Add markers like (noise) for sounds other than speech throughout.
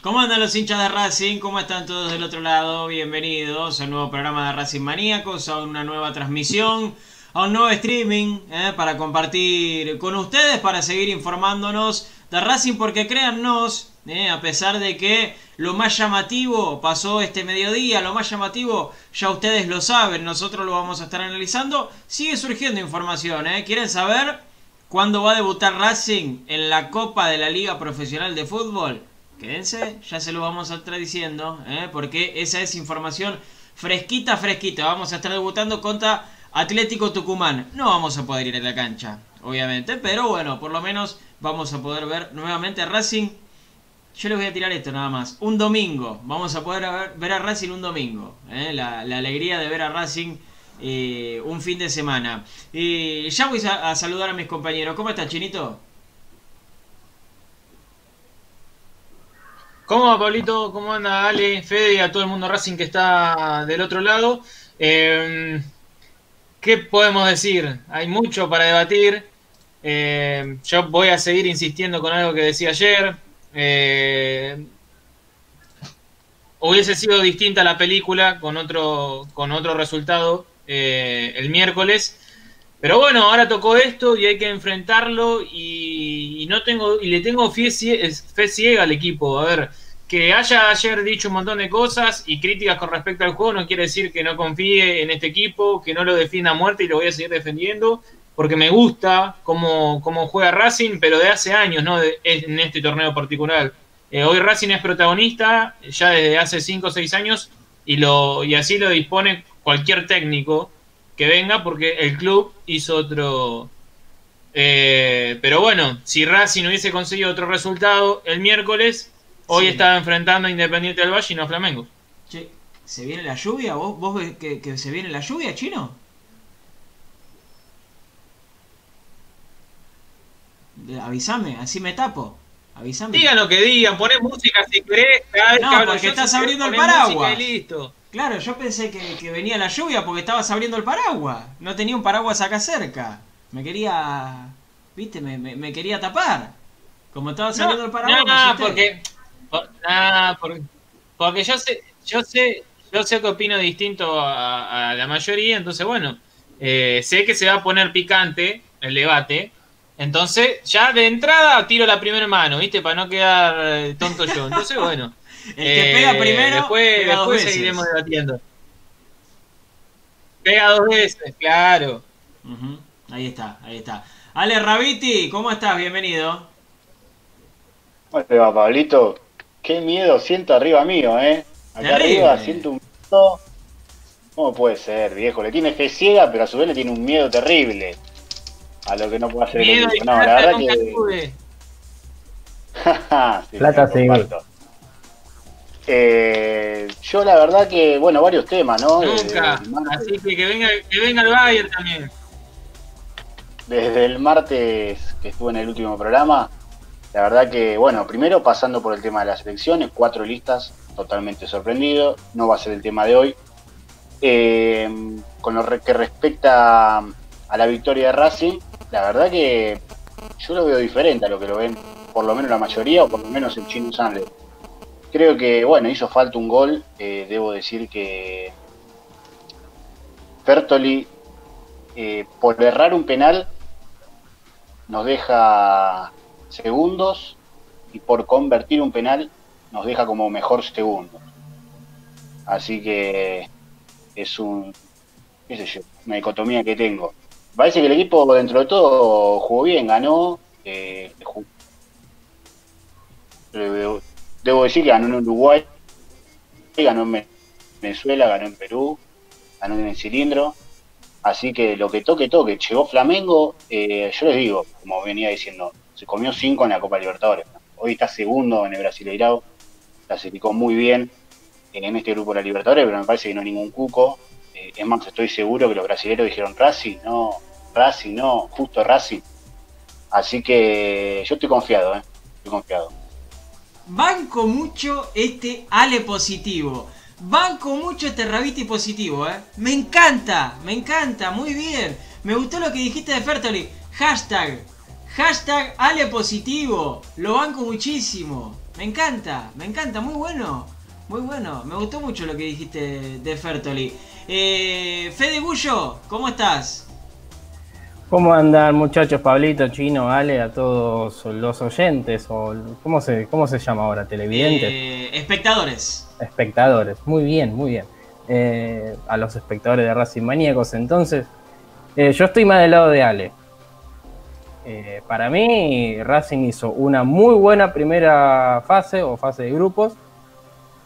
¿Cómo andan los hinchas de Racing? ¿Cómo están todos del otro lado? Bienvenidos a un nuevo programa de Racing Maníacos, a una nueva transmisión, a un nuevo streaming ¿eh? para compartir con ustedes, para seguir informándonos de Racing, porque créannos, ¿eh? a pesar de que lo más llamativo pasó este mediodía, lo más llamativo ya ustedes lo saben, nosotros lo vamos a estar analizando, sigue surgiendo información, ¿eh? ¿Quieren saber cuándo va a debutar Racing en la Copa de la Liga Profesional de Fútbol? Quédense, ya se lo vamos a estar diciendo, ¿eh? porque esa es información fresquita, fresquita. Vamos a estar debutando contra Atlético Tucumán. No vamos a poder ir a la cancha, obviamente, pero bueno, por lo menos vamos a poder ver nuevamente a Racing. Yo les voy a tirar esto nada más. Un domingo, vamos a poder ver, a Racing un domingo. ¿eh? La, alegría de ver a Racing eh, un fin de semana. Ya voy a, a saludar a mis compañeros. ¿Cómo estás, Chinito? ¿Cómo va, Pablito? ¿Cómo anda Ale, Fede y a todo el mundo Racing que está del otro lado? Eh, ¿Qué podemos decir? Hay mucho para debatir. Eh, yo voy a seguir insistiendo con algo que decía ayer. Eh, hubiese sido distinta la película con otro, con otro resultado eh, el miércoles. Pero bueno, ahora tocó esto y hay que enfrentarlo y, no tengo y le tengo fe ciega al equipo. A ver, que haya ayer dicho un montón de cosas y críticas con respecto al juego no quiere decir que no confíe en este equipo, que no lo defienda a muerte y lo voy a seguir defendiendo, porque me gusta cómo, cómo juega Racing, pero de hace años, no de- en este torneo particular. Eh, hoy Racing es protagonista ya desde hace 5 o 6 años y, lo, y así lo dispone cualquier técnico que venga porque el club hizo otro... eh, pero bueno, si Racing hubiese conseguido otro resultado el miércoles, hoy Sí. estaba enfrentando a Independiente del Valle y no a Flamengo. Che, ¿se viene la lluvia? ¿Vos, vos ves que, que se viene la lluvia, chino? Avísame, así me tapo. Avísame. Digan lo que digan, poné música si querés. No, porque estás abriendo el paraguas. y listo. Claro, yo pensé que, que venía la lluvia porque estabas abriendo el paraguas. No tenía un paraguas acá cerca. Me quería. ¿Viste? Me, me- me quería tapar. Como estabas abriendo el paraguas. no, me no, porque, por- nah, porque, porque yo sé, yo sé, yo sé que opino distinto a, a la mayoría, entonces bueno, eh, sé que se va a poner picante el debate, entonces ya de entrada tiro la primera mano, ¿viste? Para no quedar tonto yo. Entonces bueno, El que pega eh, primero. después, pega dos después veces. seguiremos debatiendo. Pega dos veces, claro. Ahí está, ahí está. Ale Rabiti, ¿cómo estás? Bienvenido. ¿Cómo te va, Pablito? Qué miedo siento arriba mío, ¿eh? Acá Terrible. arriba siento un miedo. ¿Cómo puede ser, viejo? Le tiene fe ciega, pero a su vez le tiene un miedo terrible a lo que no puede hacer el Miedo equipo. No, la verdad que. (laughs) Sí, Plata comparto. Eh, yo la verdad que, bueno, varios temas, ¿no? Nunca. Así que que venga, que venga el Bayern también. desde el martes que estuve en el último programa, la verdad que, bueno, primero pasando por el tema de las elecciones, cuatro listas, totalmente sorprendido, no va a ser el tema de hoy. Eh, con lo que respecta a la victoria de Racing, la verdad que yo lo veo diferente a lo que lo ven, por lo menos la mayoría, o por lo menos el Chino Sanle. Creo que, bueno, hizo falta un gol. Eh, debo decir que Fertoli, eh, por errar un penal, nos deja segundos y por convertir un penal nos deja como mejor segundo. Así que es un, qué sé yo, una dicotomía que tengo. Parece que el equipo dentro de todo jugó bien, ganó. Eh, debo decir que ganó en Uruguay, ganó en Venezuela, ganó en Perú, ganó en el cilindro. Así que lo que toque, toque. Llegó Flamengo, eh, yo les digo, como venía diciendo, se comió cinco en la Copa Libertadores. Hoy está segundo en el Brasileirao, clasificó muy bien en este grupo de la Libertadores, pero me parece que no hay ningún cuco. Eh, es más, estoy seguro que los brasileños dijeron Racing, no, Racing, no, justo Racing. Así que yo estoy confiado, ¿eh? estoy confiado. Banco mucho este Ale positivo. Banco mucho este Rabiti positivo, ¿eh? Me encanta, me encanta, muy bien. Me gustó lo que dijiste de Fertoli. Hashtag, hashtag Ale positivo. Lo banco muchísimo. Me encanta, me encanta, muy bueno. Muy bueno, me gustó mucho lo que dijiste de Fertoli. Eh, Fede Bullo, ¿cómo estás? ¿Cómo andan muchachos, Pablito, Chino, Ale, a todos los oyentes? o ¿Cómo se, cómo se llama ahora? ¿Televidentes? Eh, espectadores. Espectadores, muy bien, muy bien. Eh, a los espectadores de Racing Maníacos, entonces, eh, yo estoy más del lado de Ale. para mí, Racing hizo una muy buena primera fase o fase de grupos.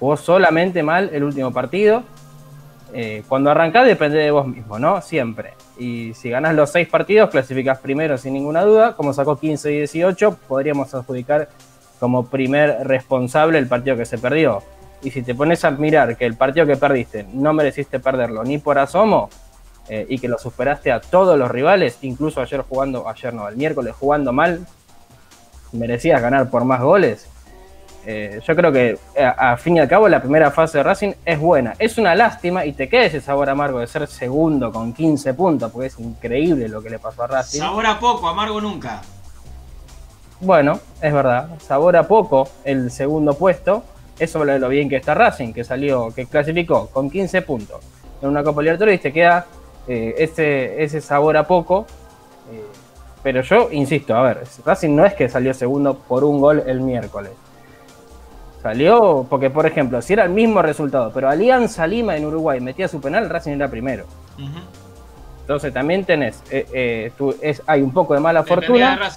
Jugó solamente mal el último partido. Cuando arrancás depende de vos mismo, ¿no? Siempre y si ganas los seis partidos, clasificas primero sin ninguna duda. Como sacó 15 y 18, podríamos adjudicar como primer responsable el partido que se perdió. Y si te pones a mirar que el partido que perdiste no mereciste perderlo ni por asomo eh, y que lo superaste a todos los rivales, incluso ayer jugando, ayer no, el miércoles jugando mal, merecías ganar por más goles. Eh, yo creo que eh, a, fin y al cabo la primera fase de Racing es buena. Es una lástima y te queda ese sabor amargo de ser segundo con 15 puntos, porque es increíble lo que le pasó a Racing. Sabor a poco, amargo nunca. Bueno, es verdad. Sabor a poco el segundo puesto. Eso habla de lo bien que está Racing, que salió, que clasificó con 15 puntos en una Copa Libertadores y te queda eh, ese, ese sabor a poco. pero yo insisto, a ver, Racing no es que salió segundo por un gol el miércoles Salió, porque por ejemplo, si era el mismo resultado, pero Alianza Lima en Uruguay metía su penal, Racing era primero. Entonces también tenés, eh, eh, es, hay un poco de mala fortuna.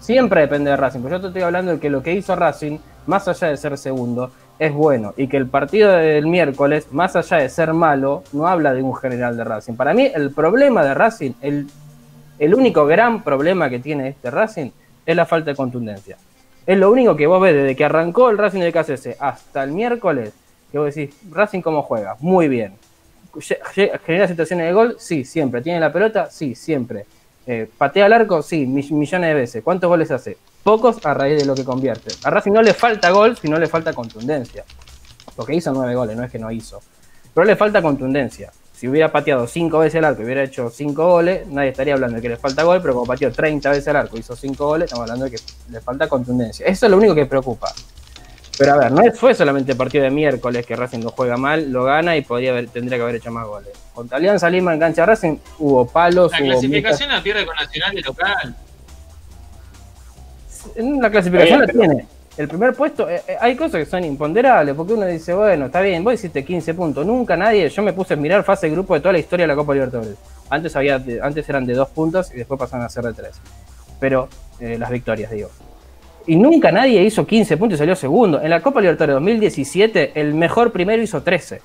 Siempre depende de Racing, pero yo te estoy hablando de que lo que hizo Racing, más allá de ser segundo, es bueno. Y que el partido del miércoles, más allá de ser malo, no habla de un general de Racing. Para mí, el problema de Racing, el, el único gran problema que tiene este Racing, es la falta de contundencia. Es lo único que vos ves desde que arrancó el Racing de KCS hasta el miércoles. Que vos decís, Racing cómo juega, muy bien. ¿Genera situaciones de gol? Sí, siempre. ¿Tiene la pelota? Sí, siempre. Eh, ¿Patea al arco? Sí, millones de veces. ¿Cuántos goles hace? Pocos a raíz de lo que convierte. A Racing no le falta gol, sino le falta contundencia. Porque hizo nueve goles, no es que no hizo. Pero le falta contundencia si hubiera pateado 5 veces el arco y hubiera hecho 5 goles, nadie estaría hablando de que le falta gol, pero como pateó 30 veces el arco y hizo 5 goles, estamos hablando de que le falta contundencia. Eso es lo único que preocupa. Pero a ver, no fue solamente el partido de miércoles que Racing lo juega mal, lo gana y podría haber, tendría que haber hecho más goles. Contra Alianza Lima en cancha Racing hubo palos. La clasificación la pierde con Nacional y local. La clasificación la tiene el primer puesto, eh, eh, hay cosas que son imponderables, porque uno dice, bueno, está bien, vos hiciste 15 puntos, nunca nadie, yo me puse a mirar fase de grupo de toda la historia de la Copa Libertadores. Antes, había, antes eran de dos puntos y después pasaron a ser de tres. Pero eh, las victorias, digo. Y nunca nadie hizo 15 puntos y salió segundo. En la Copa Libertadores 2017, el mejor primero hizo 13.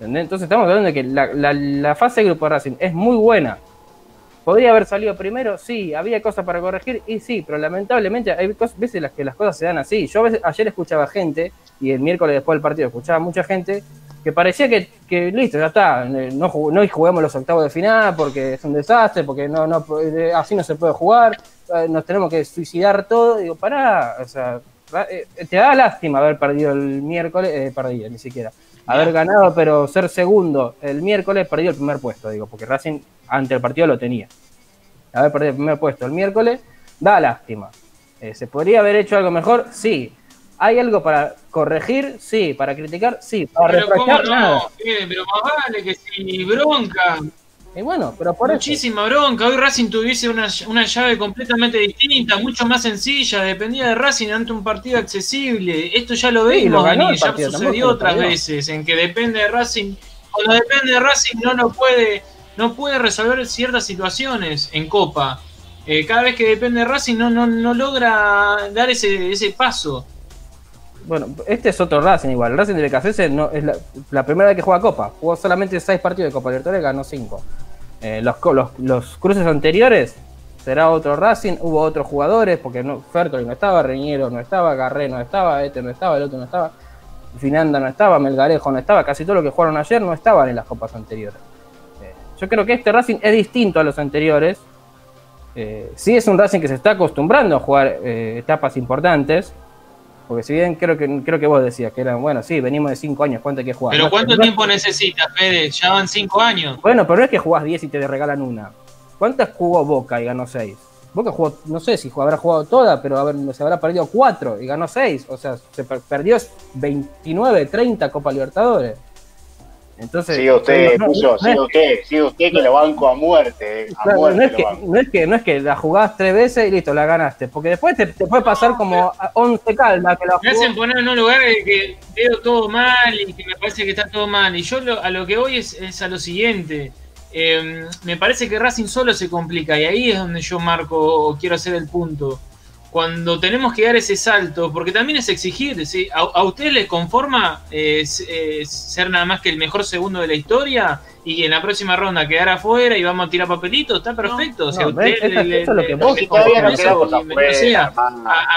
Entonces estamos hablando de que la, la fase de grupo de Racing es muy buena ¿Podría haber salido primero? Sí. ¿Había cosas para corregir? Y sí, pero lamentablemente hay veces en las que las cosas se dan así. Yo ayer escuchaba gente, y el miércoles después del partido escuchaba mucha gente, que parecía que, que listo, ya está, eh, no, no jugamos los octavos de final porque es un desastre, porque no, no, eh, así no se puede jugar, eh, nos tenemos que suicidar todo. Digo, pará, o sea, te da lástima haber perdido el miércoles, eh, perdido, ni siquiera. Haber ganado, pero ser segundo el miércoles, perdido el primer puesto, digo, porque Racing ante el partido lo tenía. Haber perdido el primer puesto el miércoles, da lástima. Eh, ¿Se podría haber hecho algo mejor? Sí. ¿Hay algo para corregir? Sí. ¿Para criticar? Sí. ¿Para Pero? Nada. no, Fede, pero más vale que si bronca, Y bueno, pero por eso. muchísima bronca. Hoy Racing tuviese una, una llave completamente distinta, mucho más sencilla, dependía de Racing ante un partido accesible. Esto ya lo Sí, vimos lo ganó venir, el ya sucedió lo otras veces, en que depende de Racing. Cuando depende de Racing no lo puede, no puede resolver ciertas situaciones en Copa. Eh, cada vez que depende de Racing no, no, no logra dar ese, ese paso. Bueno, este es otro Racing igual. El Racing de BKC no, es la, la primera vez que juega Copa. Jugó solamente seis partidos de Copa Libertadores, ganó cinco. Eh, los, los cruces anteriores será otro Racing. Hubo otros jugadores, porque no, Fertoli no estaba, Reñero no estaba, Garré no estaba, este no estaba, el otro no estaba. Finanda no estaba, Melgarejo no estaba. Casi todo lo que jugaron ayer no estaban en las copas anteriores. Eh, yo creo que este Racing es distinto a los anteriores. Eh, sí es un Racing que se está acostumbrando a jugar eh, etapas importantes. Porque si bien creo que creo que vos decías que eran, bueno, sí, venimos de 5 años, ¿cuánto hay que jugar? Pero No, ¿cuánto tiempo necesitas, Fede? Ya van cinco años. Bueno, pero no es que jugás 10 y te regalan una. ¿Cuántas jugó Boca y ganó 6? Boca jugó, no sé si habrá jugado toda, pero haber- se habrá perdido 4 y ganó 6. O sea, se per- perdió 29, 30 Copa Libertadores. Entonces, Sigue usted, no, no, Puyo, no es sigue usted, sigue usted que lo banco a muerte, a Claro, muerte no, es que, no, es que, no es que la jugás tres veces y listo, la ganaste. Porque después te, te puede pasar como a 11 calma que la Me jugó. hacen poner en un lugar de que veo todo mal y que me parece que está todo mal. Y yo lo- a lo que voy es, es a lo siguiente. Eh, me parece que Racing solo se complica y ahí es donde yo marco o quiero hacer el punto. Cuando tenemos que dar ese salto, porque también es exigir, ¿sí? ¿A, a usted les conforma eh, eh, ser nada más que el mejor segundo de la historia y que en la próxima ronda quedar afuera y vamos a tirar papelitos? Está perfecto. si a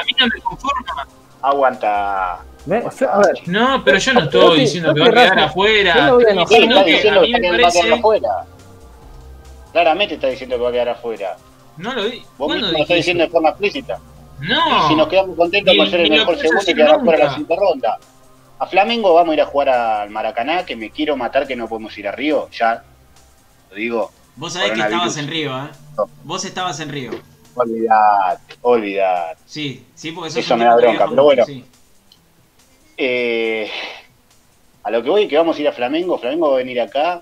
mí no me conforma. Aguanta. Yo- a ver, No, pero yo no estoy sí- diciendo que va a quedar afuera. yo no voy a Estoy enojar. Sí, diciendo está que diciendo a que mí está me que va a quedar parece. afuera. Claramente está diciendo que va a quedar afuera. No lo di. Vos ¿Cuándo mismo lo estás diciendo de forma explícita. No. Si nos quedamos contentos con ser el lo mejor segundo y quedar fuera la siguiente ronda. A Flamengo vamos a ir a jugar al Maracaná, que me quiero matar que no podemos ir a Río, ya lo digo. Vos sabés que estabas en Río, ¿eh? No. Vos estabas en Río. Olvidate, olvidate. Sí, sí, porque sos Eso me da bronca, pero bueno. sí. Eh, a lo que voy que vamos a ir a Flamengo, Flamengo va a venir acá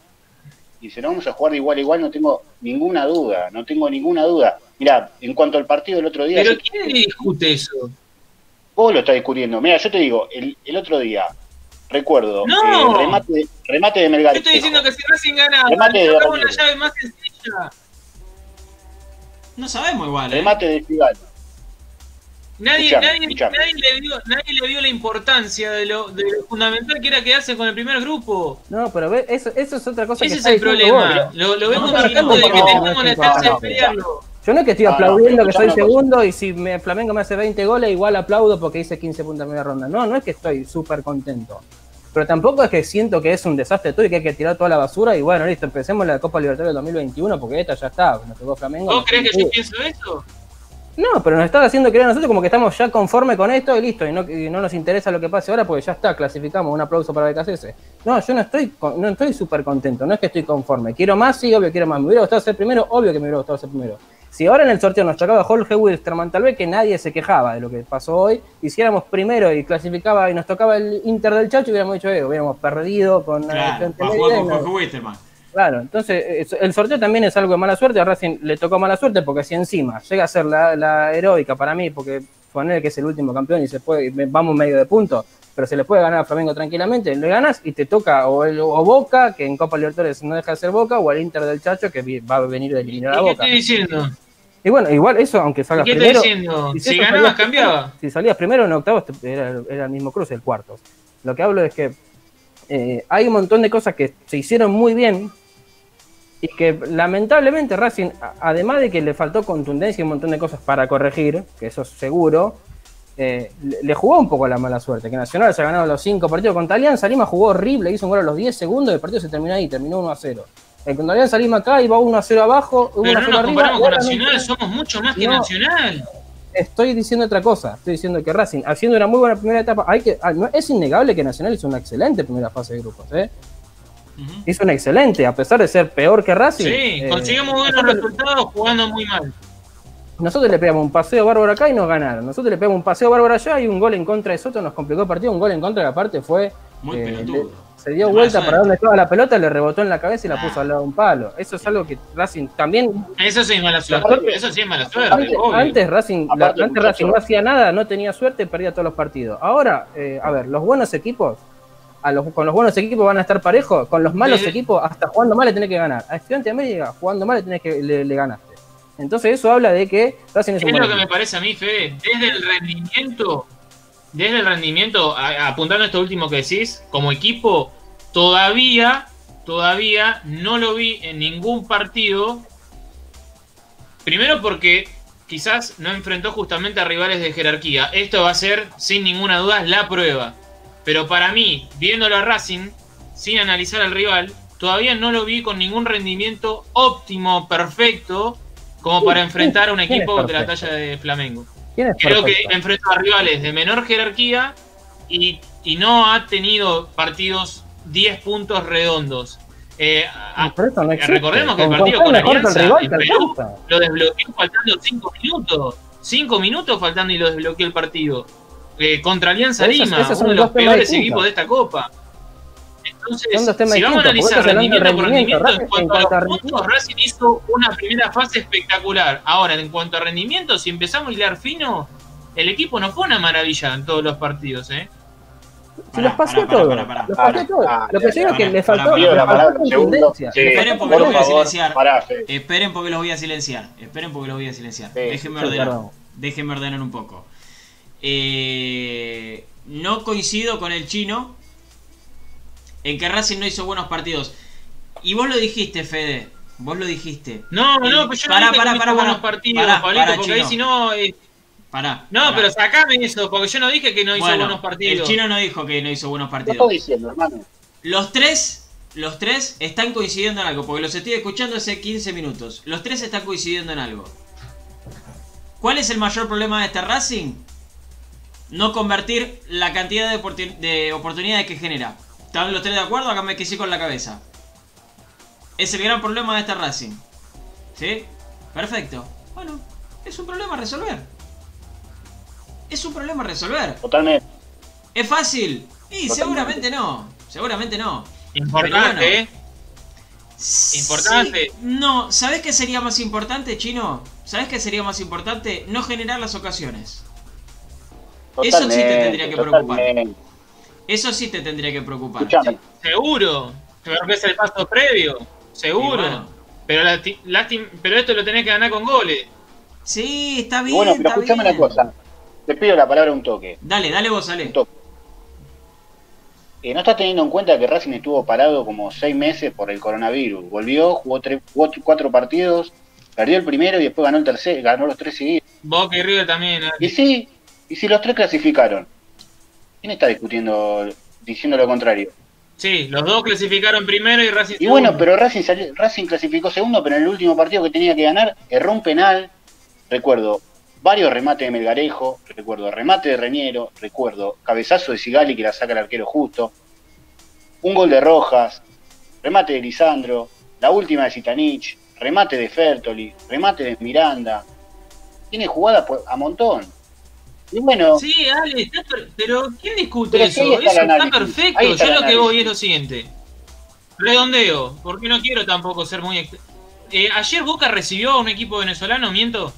y si no vamos a jugar de igual a igual, no tengo ninguna duda, no tengo ninguna duda. Mira, en cuanto al partido del otro día, Pero yo- ¿quién discute eso? vos lo estás discutiendo. Mira, yo te digo, el, el otro día, recuerdo, No. eh, remate, remate de Yo Melgar. estoy diciendo que si Racing gana, Remate de Ramírez. llave más sencilla. No sabemos igual, ¿eh? Remate de Figal. Nadie, Escuchame, nadie, escuchame. nadie, le vio, nadie le vio la importancia de lo, de lo fundamental que era quedarse con el primer grupo. no, pero ve, eso, eso es otra cosa Ese que es el vos. problema. Lo, lo vengo No, marcando de que no, tengamos la no, chance de no, pelearlo. Yo no es que estoy No, aplaudiendo que soy segundo y si me, Flamengo me hace 20 goles, igual aplaudo porque hice 15 puntos en primera ronda. No, no es que estoy súper contento. Pero tampoco es que siento que es un desastre todo y que hay que tirar toda la basura y bueno, listo, empecemos la Copa Libertadores del 2021 porque esta ya está, nos tocó Flamengo. ¿Vos crees que yo pienso eso? No, pero nos estás haciendo creer a nosotros como que estamos ya conforme con esto y listo, y no, y no nos interesa lo que pase ahora porque ya está, clasificamos, un aplauso para BKCS. No, yo no estoy con- no estoy súper contento, no es que estoy conforme. Quiero más, sí, obvio quiero más. Me hubiera gustado ser primero, obvio que me hubiera gustado ser primero. Si ahora en el sorteo nos tocaba Jorge Wilstermann, tal vez que nadie se quejaba de lo que pasó hoy, hiciéramos primero y clasificaba y nos tocaba el Inter del Chacho, hubiéramos dicho, eh, hubiéramos perdido con Claro, Media jugar y con Jorge Wisterman. Claro, entonces eh, el sorteo también es algo de mala suerte. A Racing le tocó mala suerte porque si encima llega a ser la, la heroica para mí, porque poner que es el último campeón y se puede, vamos medio de punto, pero se le puede ganar a Flamengo tranquilamente, le ganas y te toca o, el, o Boca, que en Copa Libertadores no deja de ser Boca, o el Inter del Chacho, que va a venir de ¿Y eliminar a qué Boca. estoy diciendo? Y bueno, igual eso, aunque ¿Y salgas qué primero. estoy diciendo? si ganabas, salías- cambiaba. Si salías primero en octavos, era, era el mismo cruce, el cuarto. Lo que hablo es que eh, hay un montón de cosas que se hicieron muy bien y que lamentablemente Racing, además de que le faltó contundencia y un montón de cosas para corregir, que eso es seguro, eh, le, jugó un poco la mala suerte, que Nacional se ha ganado los cinco partidos contra Alianza, Lima jugó horrible, hizo un gol a los 10 segundos y el partido se terminó ahí, terminó 1 a 0. El contra Alianza Lima acá iba 1 a 0 abajo, 1 Pero a no 0 nos arriba. comparamos y con ahora no Nacional, entra. somos mucho más que No. Nacional. Estoy diciendo otra cosa, estoy diciendo que Racing, haciendo una muy buena primera etapa, hay que, ah, no- es innegable que Nacional hizo una excelente primera fase de grupos, ¿eh? Ujú. Hizo una excelente, a pesar de ser peor que Racing. Sí, eh, conseguimos buenos resultados jugando muy mal. Nosotros le pegamos un paseo bárbaro acá y nos ganaron. Nosotros le pegamos un paseo bárbaro allá y un gol en contra de Soto nos complicó el partido. Un gol en contra que aparte fue. Muy eh, pelotudo. le- se dio vuelta para donde estaba la pelota, le rebotó en la cabeza y la Ah. puso al lado de un palo. Eso es algo que Racing también. Eso sí es mala suerte. Aparte- Eso sí es mala suerte. Antes, obvio. antes Racing, la- antes Racing no hacía nada, no tenía suerte, perdía todos los partidos. Ahora, eh, a ver, los buenos equipos, a los, con los buenos equipos van a estar parejos, con los malos Sí. equipos, hasta jugando mal le tenés que ganar. A Estudiante de América, jugando mal le tenés que le, le ganaste. Entonces eso habla de que Racing es un Es lo que me parece a mí, Fede. Desde el rendimiento, desde el rendimiento, a- apuntando a esto último que decís, como equipo, todavía, todavía no lo vi en ningún partido. Primero porque quizás no enfrentó justamente a rivales de jerarquía. Esto va a ser, sin ninguna duda, la prueba. Pero para mí, viéndolo a Racing, sin analizar al rival, todavía no lo vi con ningún rendimiento óptimo, perfecto, como para enfrentar a un ¿Quién es equipo de la talla de Flamengo. ¿Quién es Creo que enfrentó a rivales de menor jerarquía y, y no ha tenido partidos 10 puntos redondos. Eh, no recordemos que el partido con Alianza rival en Perú lo desbloqueó faltando 5 minutos. 5 minutos faltando y lo desbloqueó el partido. Eh, contra Alianza Esos- Lima, esos uno de los peores distintos. equipos de esta copa. Entonces, si vamos a analizar rendimiento por rendimiento, rendimiento, en Racing, cuanto a en los cuanto a puntos. Racing hizo una primera fase espectacular. Ahora, en cuanto a rendimiento, si empezamos a hilar fino, el equipo no fue una maravilla en todos los partidos, ¿eh? Si los Los todo. Ah, Lo que digo es que le faltó, Le Esperen porque lo por voy a silenciar. Esperen porque los voy a silenciar. Esperen porque los voy a silenciar. Sí, Déjenme sí, ordenar. Déjenme ordenar un poco. Eh, no coincido con el chino en que Racing no hizo buenos partidos. Y vos lo dijiste, Fede. Vos lo dijiste. No, Eh, no, pero yo pará, no dije pará, que no pará, hizo buenos partidos, Pará, Pablito, pará, porque ahí si no... eh, Pará. no, pero sacame eso, porque yo no dije que no hizo Bueno, buenos partidos. El chino no dijo que no hizo buenos ¿Qué partidos. estoy diciendo, hermano? Los tres, los tres están coincidiendo en algo, porque los estoy escuchando hace 15 minutos. Los tres están coincidiendo en algo. ¿Cuál es el mayor problema de este Racing? No convertir la cantidad de, oportun- de oportunidades que genera. ¿Están los tres de acuerdo? Acá me quedé con la cabeza. Es el gran problema de este Racing. ¿Sí? Perfecto. Bueno, es un problema a resolver. Es un problema a resolver. Totalmente. ¿Es fácil? Y Totalmente. seguramente no. Seguramente no. Importante. ¿eh? Importante. Sí, no, ¿sabes qué sería más importante, Chino? ¿Sabes qué sería más importante? No generar las ocasiones. Eso sí te tendría que preocupar. totalmente. Eso sí te tendría que preocupar. Escuchame, Seguro. Creo que es el paso previo. Seguro. Bueno. Pero, lastim- pero esto lo tenés que ganar con goles. Sí, está bien. bueno, pero escuchame una cosa. Te pido la palabra un toque. Dale, dale vos, Ale. Un toque. Eh, no estás teniendo en cuenta que Racing estuvo parado como seis meses por el coronavirus. Volvió, jugó, tres, jugó cuatro partidos, perdió el primero y después ganó el tercer, ganó los tres seguidos. Boca y River también. ¿eh? Y sí, y si los tres clasificaron. ¿Quién está discutiendo, diciendo lo contrario? Sí, los dos clasificaron primero y Racing Y segundo. bueno, pero Racing, salió- Racing clasificó segundo, pero en el último partido que tenía que ganar, erró un penal. Recuerdo varios remates de Melgarejo, recuerdo remate de Reñero, recuerdo cabezazo de Sigali que la saca el arquero justo, un gol de Rojas, remate de Lisandro, la última de Zitanich, remate de Fertoli, remate de Miranda. Tiene jugadas por- a montón. Y bueno, Sí, Ale, pero ¿quién discute Pero eso? está eso está perfecto. está Yo lo que voy es lo siguiente. Redondeo, porque no quiero tampoco ser muy... Eh, ayer Boca recibió a un equipo venezolano, miento.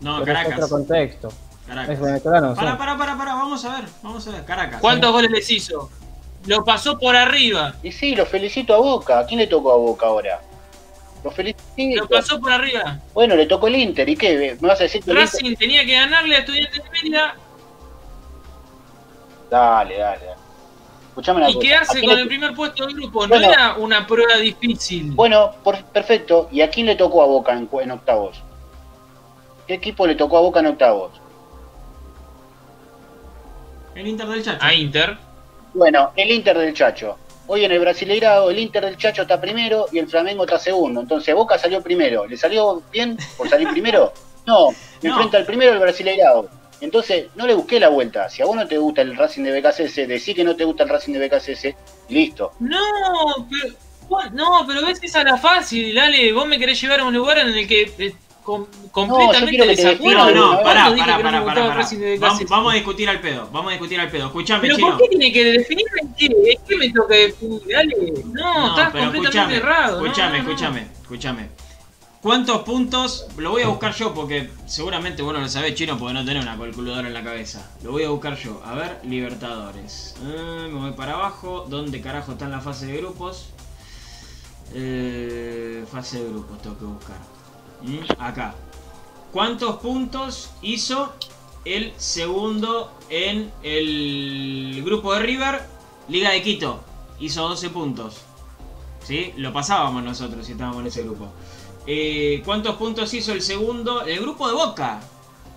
No, Pero es Caracas. otro contexto. Caracas. Es venezolano, sí. Para, para, para, para, vamos a ver, vamos a ver, Caracas. ¿Cuántos goles les hizo? Lo pasó por arriba. y sí, lo felicito a Boca. ¿A quién le tocó a Boca ahora? Lo felicito. Lo pasó por arriba. Bueno, le tocó el Inter. ¿Y qué? ¿Me vas a decir que Inter- Racing tenía que ganarle a Estudiantes de Mérida Dale, dale, dale. Escuchame una y cosa. ¿A quedarse con le- el primer puesto del grupo. No era una prueba difícil. Bueno, por- perfecto. ¿Y a quién le tocó a Boca en, en octavos? ¿Qué equipo le tocó a Boca en octavos? El Inter del Chacho. a Inter. Bueno, el Inter del Chacho. Hoy en el Brasileirado el Inter del Chacho está primero y el Flamengo está segundo. Entonces Boca salió primero. ¿Le salió bien por salir primero? (laughs) No, No. enfrenta al primero el Brasileirado. Entonces no le busqué la vuelta. Si a vos no te gusta el Racing de BKCS, decí que no te gusta el Racing de BKCS listo. No, pero, no, pero ves esa la fácil, dale. Vos me querés llevar a un lugar en el que eh, com- completamente te desacuerdo. No, no, ¿Cuándo pará, pará, no pará, pará, Vamos, vamos a discutir al pedo, vamos a discutir al pedo. Escuchame, Pero chino. ¿por qué tiene que definirme en qué? ¿En qué me toca definir? Dale. No, estás pero completamente errado. no, escúchame, no, no. escúchame, escúchame. ¿Cuántos puntos? Lo voy a buscar yo porque seguramente vos no lo sabés, chino, porque no tenés una calculadora en la cabeza. Lo voy a buscar yo. A ver, Libertadores. Eh, me voy para abajo. ¿Dónde carajo está en la fase de grupos? Eh, fase de grupos tengo que buscar. Mm, Acá. ¿Cuántos puntos hizo el segundo en el grupo de River? Liga de Quito. Hizo 12 puntos. ¿Sí? Lo pasábamos nosotros si estábamos en ese grupo. Eh, ¿Cuántos puntos hizo el segundo? El grupo de Boca.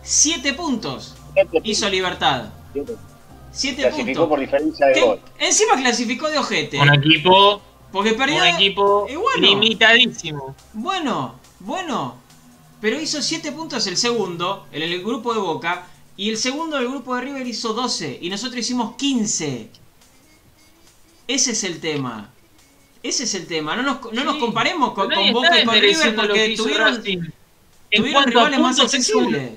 7 puntos. Hizo Libertad. 7 Clasificó puntos. por diferencia de ¿Qué? gol. Encima clasificó de ojete. Un equipo, Porque perdió. un equipo bueno. limitadísimo. Bueno, bueno. Pero hizo 7 puntos el segundo, en el grupo de Boca. Y el segundo del grupo de River hizo 12. Y nosotros hicimos 15. Ese es el tema. Ese es el tema. No nos, no nos comparemos con, Boca y con River porque tuvieron. En tuvieron a rivales más accesibles.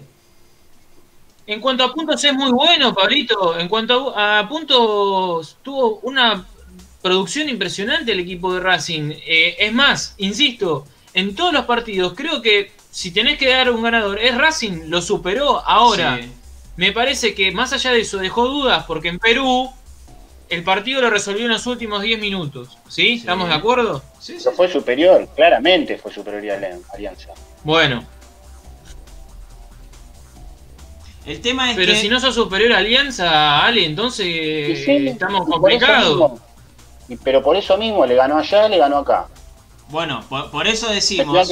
En cuanto a puntos es muy bueno, Pablito. En cuanto a, a puntos, tuvo una producción impresionante el equipo de Racing. Eh, es más, insisto, en todos los partidos, creo que si tenés que dar un ganador, es Racing, lo superó. Ahora, Sí. me parece que más allá de eso dejó dudas, porque en Perú el partido lo resolvió en los últimos 10 minutos. ¿Sí? ¿Estamos de acuerdo? Sí, fue superior, claramente fue superior a la Alianza. Bueno, El tema es pero que. si no sos superior a Alianza, Ale, entonces estamos complicados. pero por eso mismo le ganó allá, le ganó acá. Bueno, por, por eso decimos.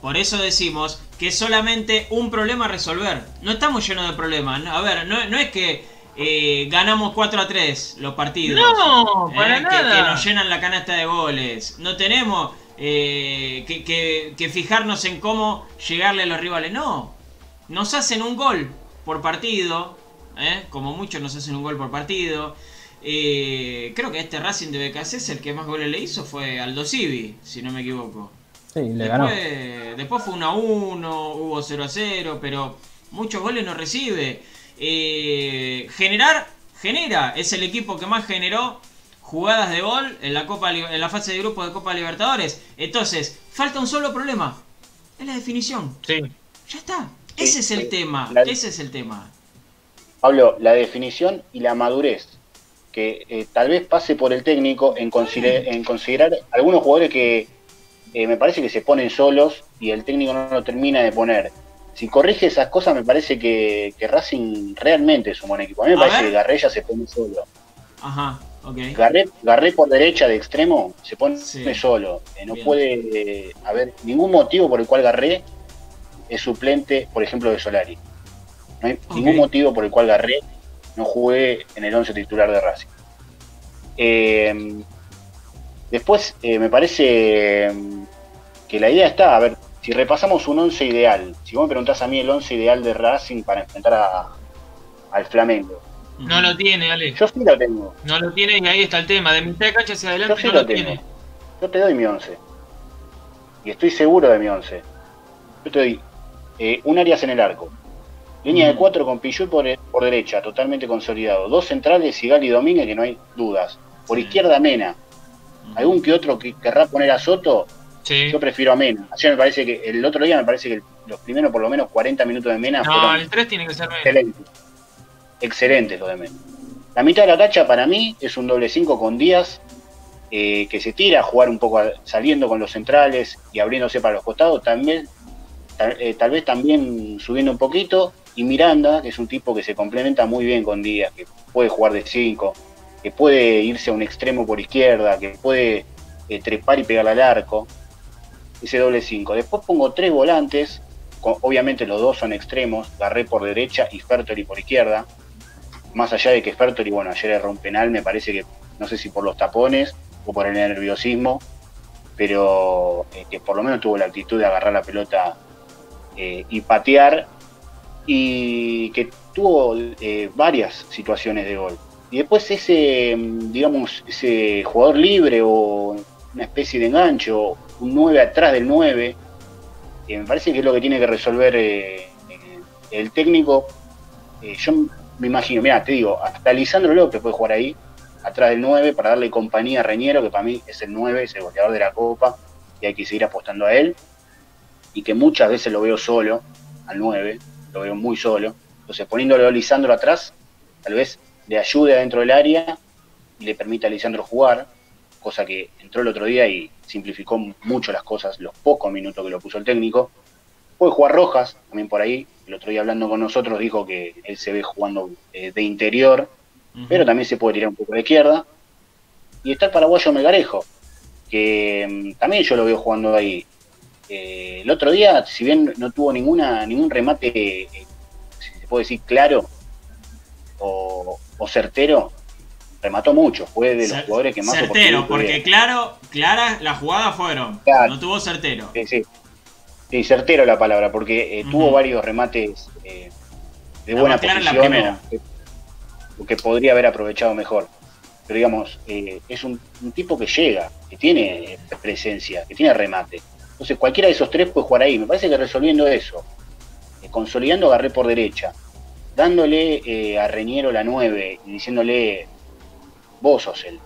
Por eso decimos que es solamente un problema a resolver. No estamos llenos de problemas. No, A ver, no, no es que eh, ganamos 4 a 3 los partidos. No, para Eh, que- nada. Que, nos llenan la canasta de goles. No tenemos eh, que, que- que fijarnos en cómo llegarle a los rivales. No. Nos hacen un gol por partido. ¿eh? Como muchos nos hacen un gol por partido. Eh, creo que este Racing de BKC el que más goles le hizo fue Aldo Civi, si no me equivoco. Sí, le ganó. Después, después fue 1 a 1, hubo 0 a 0, pero muchos goles no recibe. Eh, generar, genera, es el equipo que más generó jugadas de gol en la, Copa, en la fase de grupo de Copa Libertadores. Entonces, falta un solo problema, es la definición. Sí. Ya está, ese es el sí. tema, La- ese es el tema. Pablo, la definición y la madurez, que eh, tal vez pase por el técnico en, consider- en considerar algunos jugadores que eh, me parece que se ponen solos y el técnico no lo termina de poner. Si corrige esas cosas, me parece que, que Racing realmente es un buen equipo. A mí me A parece ver. que Garré ya se pone solo. Ajá, ok. Garré, Garré por derecha de extremo se pone Sí. solo. Eh, no Bien. puede haber ningún motivo por el cual Garré es suplente, por ejemplo, de Solari. No hay ningún motivo por el cual Garré no juegue en el 11 titular de Racing. Eh, después, eh, me parece mm, que la idea está, a ver, si repasamos un 11 ideal, si vos me preguntás a mí el 11 ideal de Racing para enfrentar a- al Flamengo, No lo tiene, Ale. yo sí lo tengo. No lo tiene y ahí está el tema. De mitad de cancha hacia adelante Yo sí no lo lo tengo. tiene. Yo te doy mi 11. Y estoy seguro de mi 11. Yo te doy eh, un Arias en el arco. Línea de Mm. 4 con Pichu por, por derecha, totalmente consolidado. Dos centrales, Sigal y Domínguez, que no hay dudas. Por Sí. izquierda, Mena. Algún que otro que querrá poner a Soto, Sí. yo prefiero a Mena. Ayer me parece que el otro día me parece que los primeros por lo menos 40 minutos de Mena No, el 3 tiene que ser menos. excelentes. Excelentes los de Mena. La mitad de la cancha para mí es un doble 5 con Díaz, eh, que se tira a jugar un poco saliendo con los centrales y abriéndose para los costados, también, tal, eh, tal vez también subiendo un poquito, y Miranda, que es un tipo que se complementa muy bien con Díaz, que puede jugar de 5, que puede irse a un extremo por izquierda, que puede eh, trepar y pegar al arco, ese doble 5. Después pongo tres volantes, obviamente los dos son extremos, Garré por derecha y Fertoli por izquierda. más allá de que Fertori, bueno, ayer erró un penal, me parece que, no sé si por los tapones o por el nerviosismo, pero eh, que por lo menos tuvo la actitud de agarrar la pelota eh, y patear, y que tuvo eh, varias situaciones de gol. Y después ese, mm, digamos, ese jugador libre o una especie de engancho, un 9 atrás del 9, me parece que es lo que tiene que resolver el técnico. yo me imagino, mira, te digo, hasta Lisandro López puede jugar ahí, atrás del 9, para darle compañía a Reñero, que para mí es el 9, es el goleador de la Copa, y hay que seguir apostando a él. Y que muchas veces lo veo solo, al 9, lo veo muy solo. Entonces, poniéndolo a Lisandro atrás, tal vez le ayude adentro del área y le permita a Lisandro jugar, cosa que entró el otro día y simplificó mucho las cosas, los pocos minutos que lo puso el técnico. Puede jugar Rojas, también por ahí. El otro día hablando con nosotros dijo que él se ve jugando eh, de interior, pero también se puede tirar un poco de izquierda. Y está el paraguayo Melgarejo, que mm, también yo lo veo jugando ahí. Eh, el otro día, si bien no tuvo ninguna ningún remate, eh, si se puede decir claro o, certero, remató mucho. Fue de los jugadores que más certero, porque claro, claras las jugadas fueron. No tuvo certero. Sí, sí. Sí, certero la palabra, porque eh, tuvo varios remates eh, de buena posición que, podría haber aprovechado mejor. Pero digamos, eh, es un, tipo que llega, que tiene presencia, que tiene remate. Entonces cualquiera de esos tres puede jugar ahí. Me parece que resolviendo eso, consolidando agarré por derecha, dándole a Reñero la 9 y diciéndole, vos sos el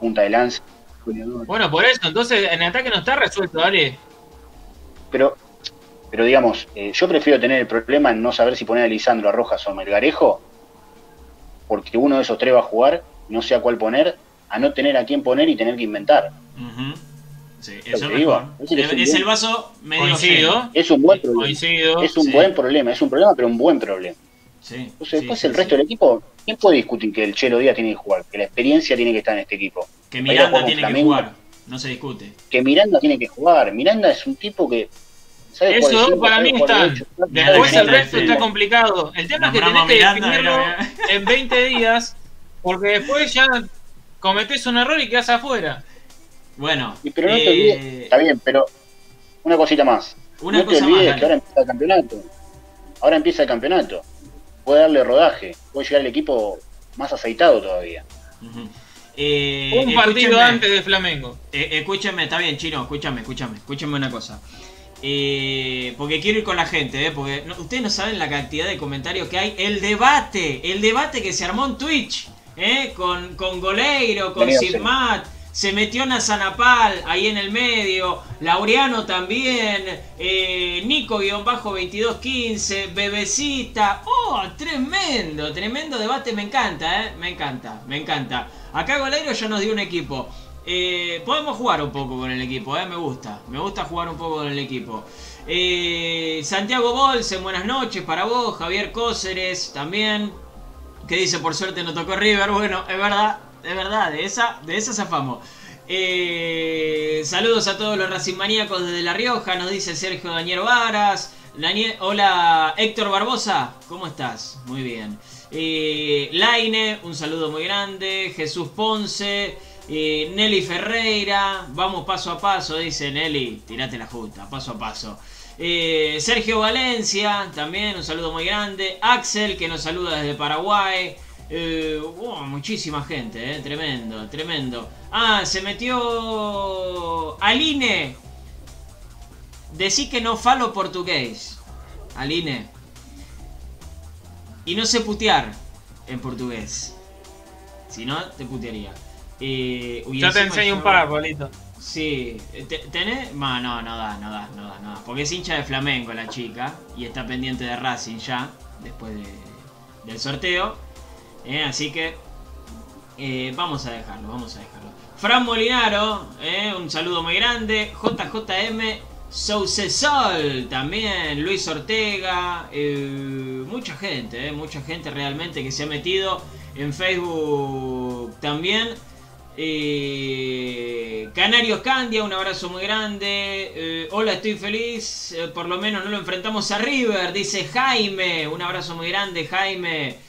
punta de lanza. Bueno, por eso, entonces en el ataque no está resuelto, dale pero, pero digamos, eh, yo prefiero tener el problema en no saber si poner a Lisandro, a Rojas o a Melgarejo, porque uno de esos tres va a jugar, no sé a cuál poner, a no tener a quién poner y tener que inventar. Sí, eso es, es, el vaso medio Es un buen problema. Es un buen problema, es un problema, pero un buen problema. Entonces, después el resto del equipo, ¿quién puede discutir que el Chelo Díaz tiene que jugar? Que la experiencia tiene que estar en este equipo. Que Miranda tiene que jugar no se discute. Que Miranda tiene que jugar. Miranda es un tipo que. Eso para mí está. Después el resto está complicado. El tema es que tenés que definirlo en 20 días, porque después ya cometés un error y quedás afuera. Bueno. pero no te olvides, eh, está bien, pero una cosita más. no te olvides que ahora empieza el campeonato. Ahora empieza el campeonato. Puede darle rodaje, puede llegar el equipo más aceitado todavía. Eh, un partido antes de Flamengo. Eh, escúchame, está bien, chino, escúchame, escúchame, escúchame una cosa. Eh, porque quiero ir con la gente, porque ustedes no saben la cantidad de comentarios que hay. El debate, el debate que se armó en Twitch, con, con Goleiro, con Sidmat. Se metió Nazanapal ahí en el medio. Laureano también. Nico-2215. Bebecita. ¡Oh! Tremendo, tremendo debate. Me encanta, ¿eh? Me encanta, me encanta. Acá Goleiro ya nos dio un equipo. Eh, podemos jugar un poco con el equipo, eh, me gusta. Me gusta jugar un poco con el equipo. Eh, Santiago Bolsen, buenas noches para vos. Javier Cóceres también. Que dice, por suerte no tocó River. Bueno, es verdad, es verdad, de esa, de esa zafamos. saludos a todos los Racing Maníacos desde La Rioja, nos dice Sergio Daniel Varas. Hola Héctor Barbosa, ¿cómo estás? Muy bien. Eh, Laine, un saludo muy grande. Jesús Ponce. Eh, Nelly Ferreira. Vamos paso a paso, dice Nelly. Tirate la justa, paso a paso. Eh, Sergio Valencia, también un saludo muy grande. Axel, que nos saluda desde Paraguay. Muchísima gente, tremendo, tremendo. Ah, se metió Aline. Decí que no falo portugués. Aline. Y no sé putear en portugués. Si no, te putearía. Eh, yo te enseño un par, bolito. Sí, ¿tenés? No, no, no da, no da, no da, no da. Porque es hincha de Flamengo la chica y está pendiente de Racing ya, después del sorteo. Eh, así que eh, vamos a dejarlo, vamos a dejarlo. Fran Molinaro, eh, un saludo muy grande. JJM Sousesol también, Luis Ortega, mucha gente, mucha gente realmente que se ha metido en Facebook también. Canarios Candia, un abrazo muy grande. hola, estoy feliz. por lo menos no lo enfrentamos a River, dice Jaime. Un abrazo muy grande, Jaime.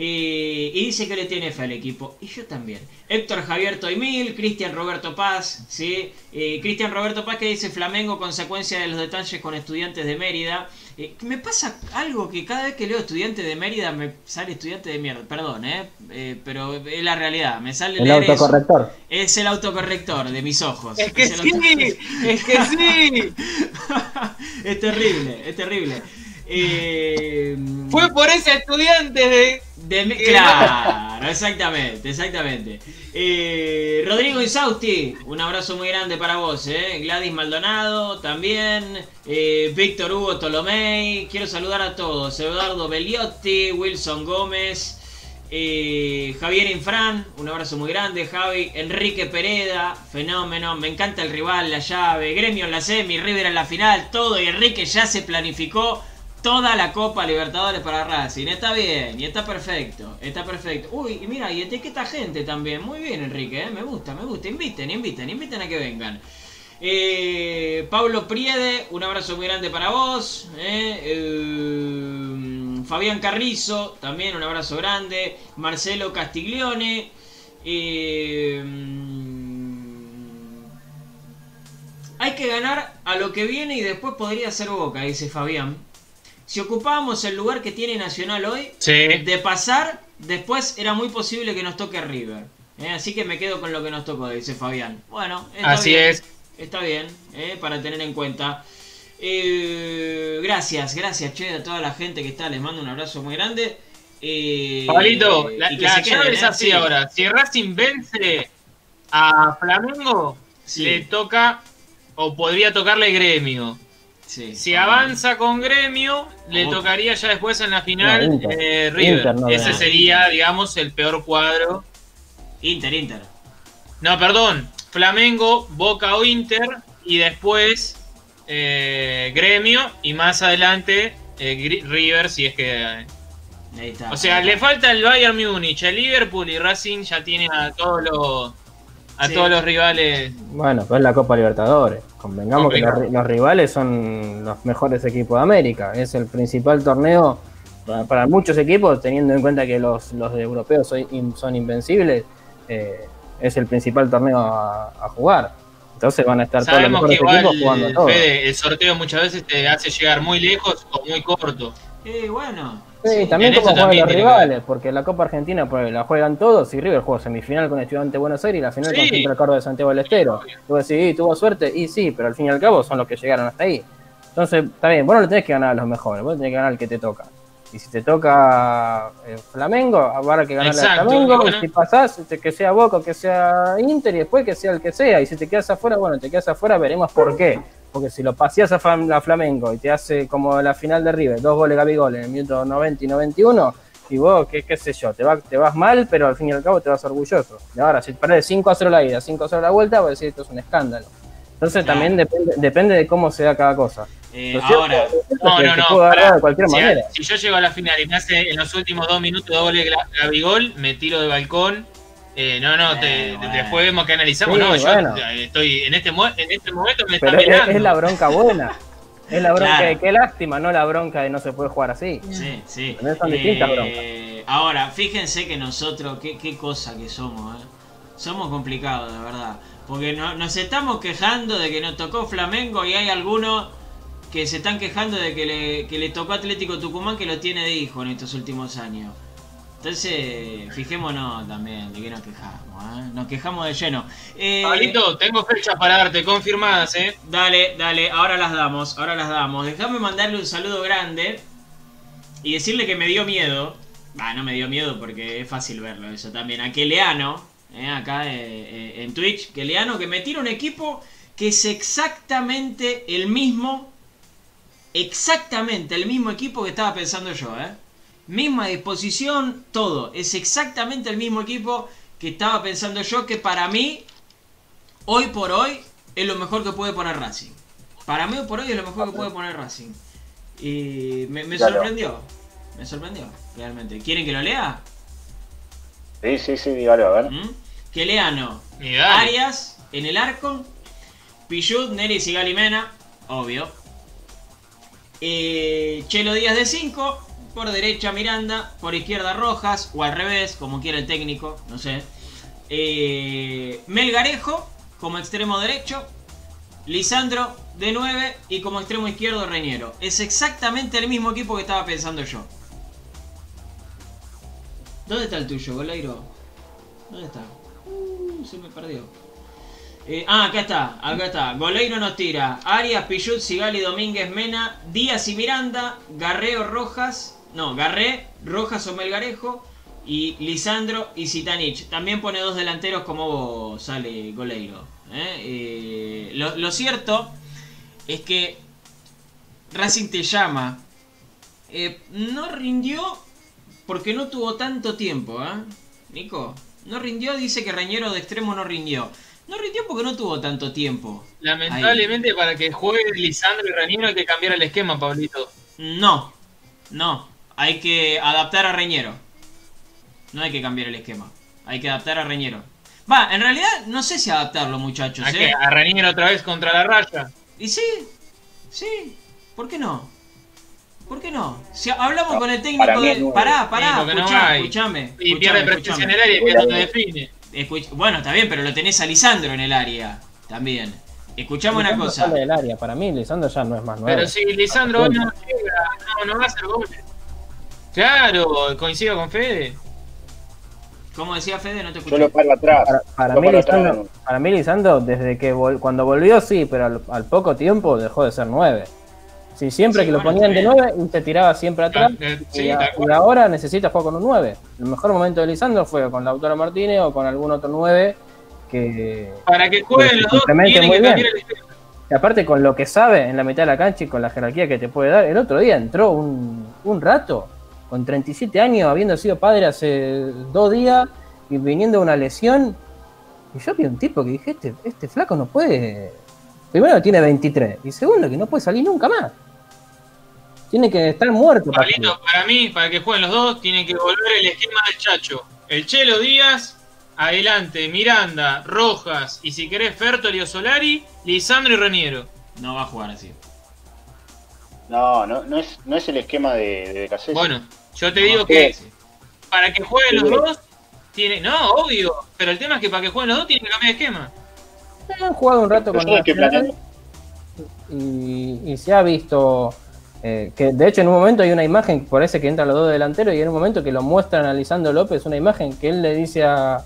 Y, y dice que le tiene fe al equipo. Y yo también. Héctor Javier Toimil, Cristian Roberto Paz, ¿sí? Eh, Cristian Roberto Paz que dice Flamengo, consecuencia de los detalles con estudiantes de Mérida. Eh, me pasa algo que cada vez que leo estudiante de Mérida me sale estudiante de mierda. Perdón, ¿eh? Eh, pero es la realidad. Me sale El leer eso. autocorrector. Es el autocorrector de mis ojos. Es que sí, es (laughs) que sí. es terrible, es terrible. Eh, Fue por ese estudiante de. De mi- claro, exactamente, exactamente. Eh, Rodrigo Insausti, un abrazo muy grande para vos, eh. Gladys Maldonado, también. eh, Víctor Hugo Tolomei, quiero saludar a todos. Eduardo Beliotti, Wilson Gómez. eh, Javier Infran, un abrazo muy grande, Javi, Enrique Pereda, fenómeno, me encanta el rival, la llave, Gremio en la semi, River en la final, todo, y Enrique ya se planificó toda la Copa Libertadores para Racing. Está bien, y está perfecto, está perfecto. Uy, y mira, y etiqueta gente también. Muy bien, Enrique, ¿eh? me gusta, me gusta. Inviten, inviten, inviten a que vengan. Eh, Pablo Priede, un abrazo muy grande para vos. ¿eh? Fabián Carrizo, también un abrazo grande. Marcelo Castiglione. hay que ganar a lo que viene y después podría ser Boca, dice Fabián. Si ocupábamos el lugar que tiene Nacional hoy, Sí. de pasar, después era muy posible que nos toque River. ¿eh? Así que me quedo con lo que nos tocó, dice Fabián. Bueno, está Así bien, es. Está bien, ¿eh? para tener en cuenta. Eh, gracias, gracias, che, a toda la gente que está. Les mando un abrazo muy grande. Eh, Pablito, la, que la queden, es así Sí. ahora. Si Racing vence a Flamengo, Sí. le toca o podría tocarle gremio. Sí. Si avanza con gremio, le tocaría ya después en la final No, Inter. eh, River. Inter, no, Ese no. sería, digamos, el peor cuadro. Inter, Inter. No, perdón. Flamengo, Boca o Inter. Y después eh, Gremio. Y más adelante eh, River, si es que. Ahí está. O sea, le falta el Bayern Múnich, el Liverpool y Racing ya tiene a todos los. A Sí. todos los rivales. Bueno, pues es la Copa Libertadores. Convengamos que los, los rivales son los mejores equipos de América. Es el principal torneo para, para muchos equipos, teniendo en cuenta que los, los europeos son, in- son invencibles. eh, es el principal torneo a, a jugar. Entonces van a estar todos los Sabemos que mejores igual equipos jugando todo. Fede, el sorteo muchas veces te hace llegar muy lejos o muy corto. Eh, bueno. Sí, también como juegan los rivales, porque la Copa Argentina pues, la juegan todos y River juega semifinal con Estudiante de Buenos Aires y la final con Sí. Central Córdoba de Santiago del Estero. Tú decís, tuvo suerte, y sí, pero al fin y al cabo son los que llegaron hasta ahí. Entonces, está bien, vos no le tenés que ganar a los mejores, vos tenés que ganar al que te toca. Y si te toca eh, Flamengo, habrá que ganarle Exacto, a Flamengo, y bueno. y si pasás, este, que sea Boca, que sea Inter, y después que sea el que sea. Y si te quedas afuera, bueno, te quedas afuera, veremos por qué. Porque si lo paseás a, Flam- a Flamengo y te hace como la final de River, dos goles Gabigol en el minuto 90 y 91, y vos, qué, qué sé yo, te, va, te vas mal, pero al fin y al cabo te vas orgulloso. Y ahora, si perdés 5 a 0 la ida, 5 a 0 la vuelta, vas a decir esto es un escándalo. Entonces Claro. también depende, depende de cómo se da cada cosa. Eh, ahora, No, no, se no. de cualquier si, manera. si yo llego a la final y me hace en los últimos dos minutos dos goles Gra- Gabigol, me tiro de balcón. Eh, no, no, te- Eh, bueno. después vemos que analizamos. Sí, no, yo bueno. eh, estoy en este, en este momento me Pero está es, mirando. (laughs) es la bronca buena. Es la bronca Claro. de qué lástima, no la bronca de no se puede jugar así. Sí, sí. Son distintas Eh, ahora, fíjense que nosotros, qué, qué cosa que somos, ¿eh? Somos complicados, de verdad. Porque no- nos estamos quejando de que nos tocó Flamengo y hay algunos que se están quejando de que le, que le tocó Atlético Tucumán que lo tiene de hijo en estos últimos años. Entonces, fijémonos también de qué nos quejamos, ¿eh? Nos quejamos de lleno. Eh, Pablito, tengo fechas para darte, confirmadas, ¿eh? Dale, dale, ahora las damos, ahora las damos. Déjame mandarle un saludo grande y decirle que me dio miedo. Va, no me dio miedo porque es fácil verlo eso también. A Keleano, eh, acá eh, eh, en Twitch, Keleano que me tira un equipo que es exactamente el mismo, exactamente el mismo equipo que estaba pensando yo, ¿eh? Misma disposición, todo. Es exactamente el mismo equipo que estaba pensando yo que para mí hoy por hoy es lo mejor que puede poner Racing. Para mí hoy por hoy es lo mejor que puede poner Racing. Y me, me sorprendió. Me sorprendió, realmente. ¿Quieren que lo lea? Sí, sí, sí, dígalo, a ver. ¿Mm? Que leano. Y dale. Arias en el arco. Pichut, Neris y Galimena. Obvio. Eh, Chelo Díaz de 5. por derecha Miranda, por izquierda Rojas, o al revés, como quiera el técnico, no sé. Eh, Melgarejo como extremo derecho, Lisandro de 9 y como extremo izquierdo Reñero. Es exactamente el mismo equipo que estaba pensando yo. ¿Dónde está el tuyo, Goleiro? ¿Dónde está? Uh, se me perdió. Eh, ah, acá está, acá está. Goleiro nos tira. Arias, Pichut, Sigali, Domínguez, Mena, Díaz y Miranda, Garreo, Rojas. No, Garré, Rojas o Melgarejo. Y Lisandro y Zitanich. También pone dos delanteros como vos, sale Goleiro. ¿eh? Eh, lo, cierto es que Racing te llama. No rindió porque no tuvo tanto tiempo, ¿eh? Nico, no rindió, dice que Reñero de extremo no rindió. No rindió porque no tuvo tanto tiempo. Lamentablemente para que juegue Lisandro y Reñero hay que cambiar el esquema, Pablito. No, no. Hay que adaptar a Reñero. No hay que cambiar el esquema. Hay que adaptar a Reñero. Va, en realidad no sé si adaptarlo, muchachos. ¿A ¿eh? qué? ¿A Reñero otra vez contra la raya? Y sí, sí. ¿Por qué no? ¿Por qué no? Si hablamos con el técnico para mí de. es nueve. Pará, pará, Sí, no escuchá, hay. escuchame. Y escuchame, pierde presencia en el área, que es donde define. Escuch- Bueno, está bien, pero lo tenés a Lisandro en el área. También. Escuchame una Lisandro cosa. sale del área. Para mí, Lisandro ya no es más nuevo. Pero si Lisandro no llega, no, no va a hacer goles. Claro, coincido con Fede. ¿Cómo decía Fede? No te Yo escuché. lo paro atrás. Para, para Lo mí, paro atrás. Lisandro, para mí, Lisandro, desde que vol- cuando volvió, sí, pero al, al poco tiempo dejó de ser 9. Sí, siempre Sí, que lo ponían de está bien. 9 y se tiraba siempre atrás. Eh, y, a- y ahora necesita jugar con un 9. El mejor momento de Lisandro fue con Lautaro Martínez o con algún otro 9 que, Para que jueguen los dos, tienen que bien. el que aparte con lo que sabe en la mitad de la cancha y con la jerarquía que te puede dar, el otro día entró un, un rato con 37 años, habiendo sido padre hace dos días y viniendo una lesión. Y yo vi un tipo que dije, este, este flaco no puede... Primero tiene 23 y segundo que no puede salir nunca más. Tiene que estar muerto. Pablito, para mí, para que jueguen los dos, tienen que volver el esquema del Chacho. El Chelo Díaz, adelante, Miranda, Rojas y si querés Fertoli o Solari, Lisandro y Reniero. No va a jugar así. No, no, no es, no es el esquema de, de. Bueno, yo te No digo que para que jueguen los dos, tiene, no, obvio, pero el tema es que para que jueguen los dos tienen que cambiar de esquema. Han jugado un rato Pero con planeando- y, y se ha visto eh, que de hecho en un momento hay una imagen, parece que entran los dos delanteros y en un momento que lo muestran a Lisandro López, una imagen que él le dice a,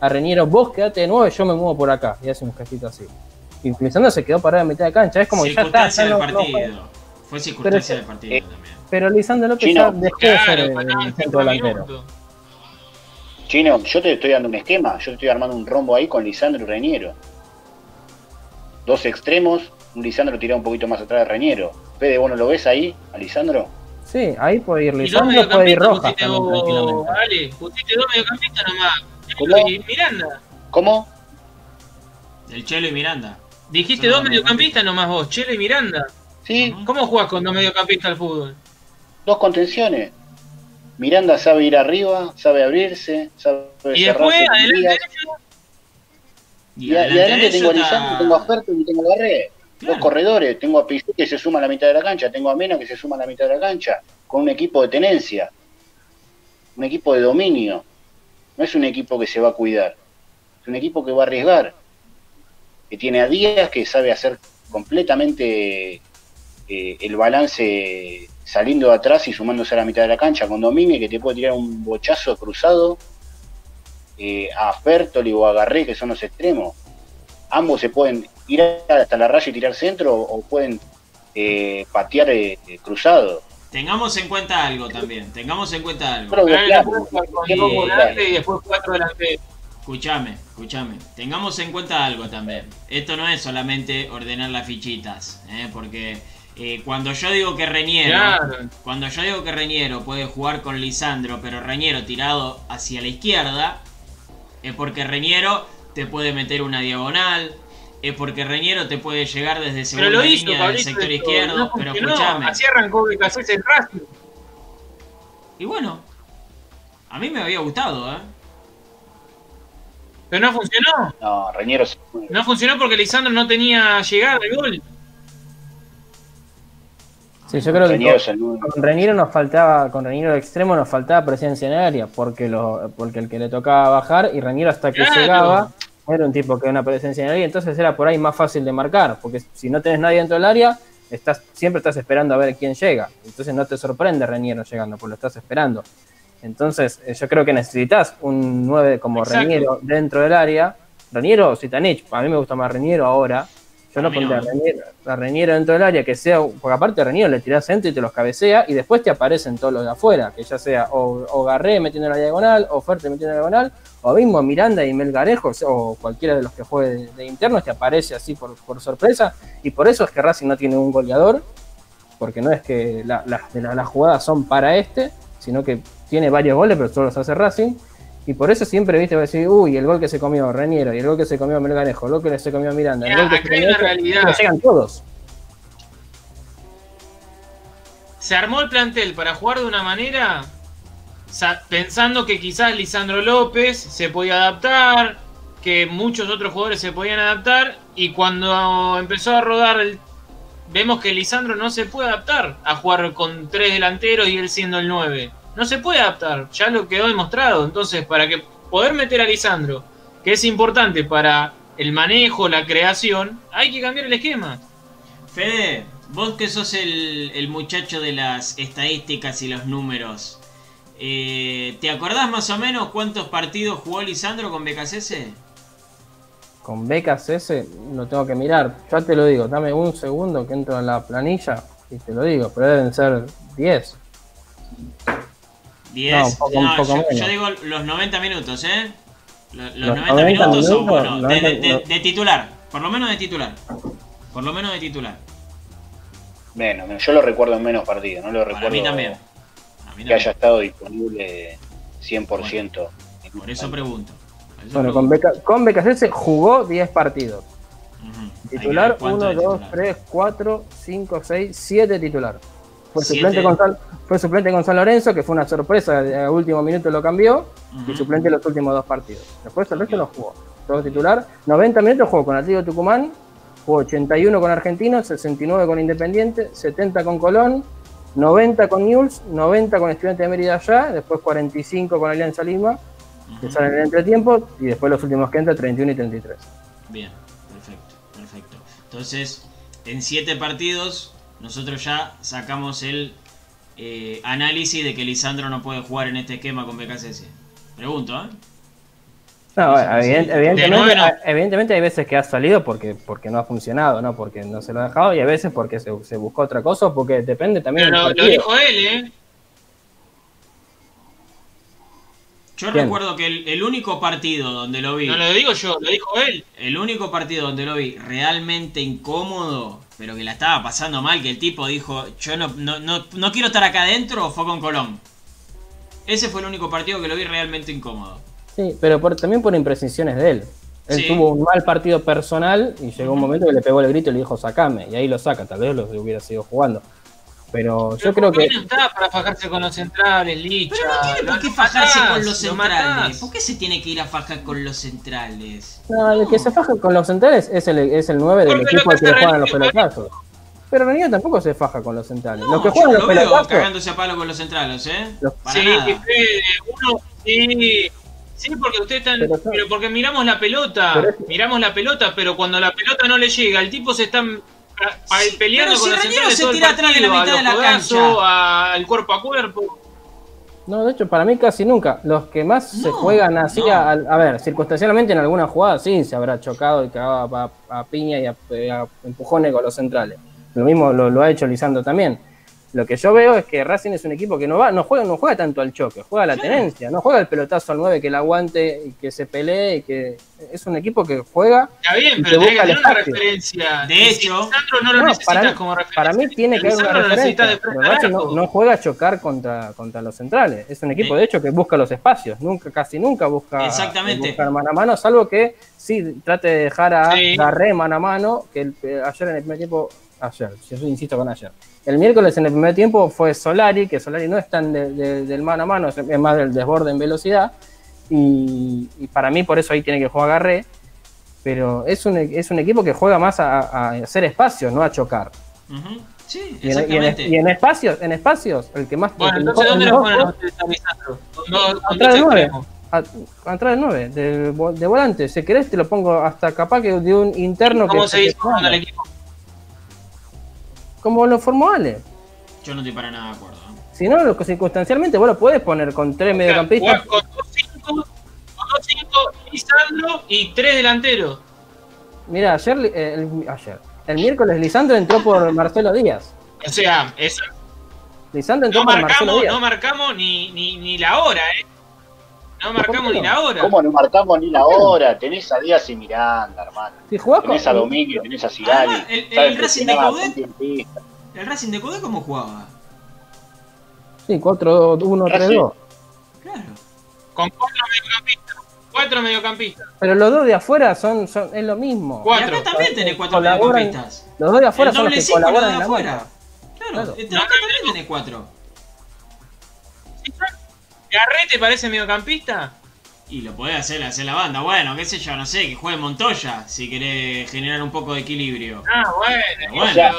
a Reñero, vos quedate de nuevo, yo me muevo por acá, y hace un gestito así. Y Lisandro se quedó parado en mitad de cancha, es como que ya está, ya del no- no partido. Fue circunstancia Pero del partido eh, también. pero Lisandro López Chino. ya dejó de ser el, centro delantero. Chino, yo te estoy dando un esquema, yo te estoy armando un rombo ahí con Lisandro y Reñero. Dos extremos, un Lisandro tirado un poquito más atrás de Reñero. Fede, ¿vos no lo ves ahí, a Lisandro? Sí, ahí puede ir Lisandro, puede ir Rojas pusiste también vos, tranquilamente. Ale, pusiste dos mediocampistas nomás. ¿Cómo? Y Miranda. ¿Cómo? El Chelo y Miranda. Dijiste Son dos mediocampistas nomás vos, Chelo y Miranda. Sí. ¿Cómo jugás con dos mediocampistas al fútbol? dos contenciones. Miranda sabe ir arriba, sabe abrirse, sabe Y cerrarse después, adelante Y, y adelante de tengo a Lisandro, está- tengo a Ferto y tengo a. Claro. Dos corredores, tengo a Pichu que se suma a la mitad de la cancha, tengo a Mena que se suma a la mitad de la cancha, con un equipo de tenencia, un equipo de dominio. No es un equipo que se va a cuidar, es un equipo que va a arriesgar, que tiene a Díaz que sabe hacer completamente eh, el balance saliendo de atrás y sumándose a la mitad de la cancha, con Domínguez que te puede tirar un bochazo cruzado eh, a Fertoli o a Garré, que son los extremos. Ambos se pueden ir hasta la raya y tirar centro o pueden eh, patear eh, cruzado. Tengamos en cuenta algo también. Tengamos en cuenta algo. Pero claro, y después cuatro. Escúchame, escúchame. Tengamos en cuenta algo también. Esto no es solamente ordenar las fichitas, ¿eh? porque eh, cuando yo digo que Reñero, Claro. cuando yo digo que Reñero puede jugar con Lisandro, pero Reñero tirado hacia la izquierda, es porque Reñero te puede meter una diagonal, es porque Reñero te puede llegar desde Pero segunda lo hizo, línea del sector esto, izquierdo, no pero escúchame. Así arrancó Becasés en Racing. Y bueno, a mí me había gustado, ¿eh? Pero no funcionó. No, Reñero se fue. No funcionó porque Lisandro no tenía llegada al gol. Sí, yo creo que con, con Reniero nos faltaba, con Reniero de extremo nos faltaba presencia en el área, porque lo, porque el que le tocaba bajar y Reniero hasta que Claro. llegaba era un tipo que era una presencia en el área, entonces era por ahí más fácil de marcar, porque si no tenés nadie dentro del área, estás, siempre estás esperando a ver quién llega. Entonces no te sorprende Reniero llegando, porque lo estás esperando. Entonces, eh, yo creo que necesitas un 9 como. Reniero dentro del área. Reniero o Zitanich, a mí me gusta más Reniero ahora. Yo no pondría a Reniero dentro del área, que sea, porque aparte a Reniero le tirás centro y te los cabecea y después te aparecen todos los de afuera, que ya sea o, o Garré metiendo en la diagonal, o Fuerte metiendo en la diagonal, o mismo Miranda y Melgarejo, o cualquiera de los que juegue de, de internos te aparece así por, por sorpresa, y por eso es que Racing no tiene un goleador, porque no es que la- la- de la- las jugadas son para este, sino que tiene varios goles, pero solo los hace Racing. Y por eso siempre, viste, va a decir, uy, el gol que se comió Reniero, y el gol que se comió Melgarejo, el gol que se comió Miranda, el Mira, gol que se comió una este, realidad. pero llegan todos. Se armó el plantel para jugar de una manera sa- pensando que quizás Lisandro López se podía adaptar, que muchos otros jugadores se podían adaptar, y cuando empezó a rodar, el- vemos que Lisandro no se puede adaptar a jugar con tres delanteros y él siendo el 9. No se puede adaptar, ya lo quedó demostrado. Entonces, para que poder meter a Lisandro, que es importante para el manejo, la creación, hay que cambiar el esquema. Fede, vos que sos el, el muchacho de las estadísticas y los números, eh, ¿te acordás más o menos cuántos partidos jugó Lisandro con BKCS? Con becas ese, lo tengo que mirar. Ya te lo digo, dame un segundo que entro en la planilla y te lo digo, pero deben ser 10. 10. No, un poco- un poco yo, menos. yo digo los 90 minutos, ¿eh? Lo- Los, Los 90, 90 minutos son minutos, buenos. 90 de, de- de- titular, por lo menos de titular. Por lo menos de titular. Menos, menos. yo lo recuerdo en menos partidos, no lo Para recuerdo mí también. A mí que haya también. estado disponible 100%. Por eso pregunto. Por eso Bueno, con, pregunto. beca, con becas ese jugó 10 partidos. Hay que Titular ver cuánto 1, de 2, titular. 3, 4, 5, 6, 7 titular. Fue suplente, con San, fue suplente con San Lorenzo, que fue una sorpresa, a último minuto lo cambió, y suplente los últimos dos partidos. Después el resto no jugó. Todo titular. 90 minutos jugó con Atlético Tucumán, jugó 81 con Argentinos, 69 con Independiente, 70 con Colón, 90 con News, 90 con Estudiante de Mérida allá, después 45 con Alianza Lima, que salen en el entretiempo, y después los últimos que entran, 31 y 33. Bien, perfecto, perfecto. Entonces, en siete partidos, nosotros ya sacamos el eh, análisis de que Lisandro no puede jugar en este esquema con BKCS. Pregunto, ¿eh? No, evident- evidentemente, no. hay veces que ha salido porque, porque no ha funcionado, no porque no se lo ha dejado, y hay veces porque se, se buscó otra cosa, o porque depende también Pero del lo, dijo él, ¿eh? Yo recuerdo que el, el único partido donde lo vi, No lo digo yo, lo dijo él. el único partido donde lo vi realmente incómodo, pero que la estaba pasando mal, que el tipo dijo, yo no, no, no, no quiero estar acá adentro, fue con Colón. Ese fue el único partido que lo vi realmente incómodo. Sí, pero por- también por imprecisiones de él. Él Sí. tuvo un mal partido personal y llegó un momento que le pegó el grito y le dijo sacame, y ahí lo saca, tal vez lo hubiera sido jugando. Pero yo creo ¿por qué que no está para fajarse con los centrales, Licha. Pero no tiene por qué fajarse matás, con los lo centrales. ¿Por qué se tiene que ir a fajar con los centrales? no, el que se faja con los centrales es el, es el 9 del Porque equipo al que que le juegan los pelotazos. Pero Reniero tampoco se faja con los centrales. No, los que yo juegan no los lo veo pelotazos. cagándose a palo con los centrales, ¿eh? Los- Para sí, nada. Fede, uno, sí, sí, porque usted está, Pero porque miramos la pelota, es- miramos la pelota, pero cuando la pelota no le llega, el tipo se está a- Sí, peleando pero con si centrales se tira atrás de la mitad a de la cancha. al cuerpo a cuerpo. No, de hecho, para mí casi nunca. Los que más se juegan así, no. a, a ver, circunstancialmente en alguna jugada sí se habrá chocado y cagado a, a piña y a, a empujones con los centrales. Lo mismo lo, lo ha hecho Lisandro también. Lo que yo veo es que Racing es un equipo que no va, no juega, no juega tanto al choque, juega a la tenencia, no juega el pelotazo al 9 que la aguante y que se pelee y que es un equipo que juega. Está bien, Y pero tenés que busca el tener una espacio. referencia. De si hecho- no lo No, necesitas para, mí, como referencia. para mí tiene que haber una referencia. de frente pero al Racing no, juega a chocar contra, contra los centrales. Es un equipo, De- de hecho, que busca los espacios. Nunca, casi nunca busca Exactamente. buscar mano a mano, salvo que sí trate de dejar a Sí. Garré mano a mano, que el- eh, ayer en el primer tiempo, ayer, yo insisto con ayer. El miércoles en el primer tiempo fue Solari, que Solari no es tan de- de- del mano a mano, es más del desborde en velocidad. Y, y para mí por eso ahí tiene que jugar Garré. Pero es un, es un equipo que juega más a, a hacer espacios, no a chocar. Sí, Y en, y en- exactamente. y en espacios, en espacios, el que más Bueno, entonces, ¿dónde lo ponen ustedes a Atrás del nueve. extremos. a- atrás del 9, de, vo- de volante. Si querés te lo pongo hasta capaz que de un interno ¿Cómo que se hizo el equipo? Como lo formó Ale. Yo no estoy para nada de acuerdo. ¿no? Si no, lo, circunstancialmente vos lo podés poner con tres mediocampistas. Con dos cinco, con dos cinco, Lisandro y tres delanteros. Mira, ayer, eh, el, ayer, el miércoles Lisandro entró por Marcelo Díaz. O sea, eso, Lisandro entró no por Marcelo marcamos, Díaz. no marcamos ni, ni, ni la hora, ¿eh? No marcamos ni la hora. ¿Cómo no marcamos ni la hora? Tenés a Díaz y Miranda, hermano. Si jugás con, Tenés a Domínguez, tenés a Sigali. Además, el- el Saben Racing de tiempistas. ¿El Racing de Cudé cómo jugaba? Sí, 4-1-3-2. Claro. Con cuatro mediocampistas. Cuatro mediocampistas. Pero los dos de afuera son, son es lo mismo. Y Cuatro. acá también tenés cuatro Colaboran- mediocampistas. Los dos de afuera El son los doble que colaboran de en la afuera. marca. Claro, Claro. este- acá también tenés cuatro. ¿Garré te parece mediocampista? Y lo podés hacer, hacer la banda. Bueno, qué sé yo, no sé, que juegue Montoya si querés generar un poco de equilibrio. Ah, bueno. Bueno.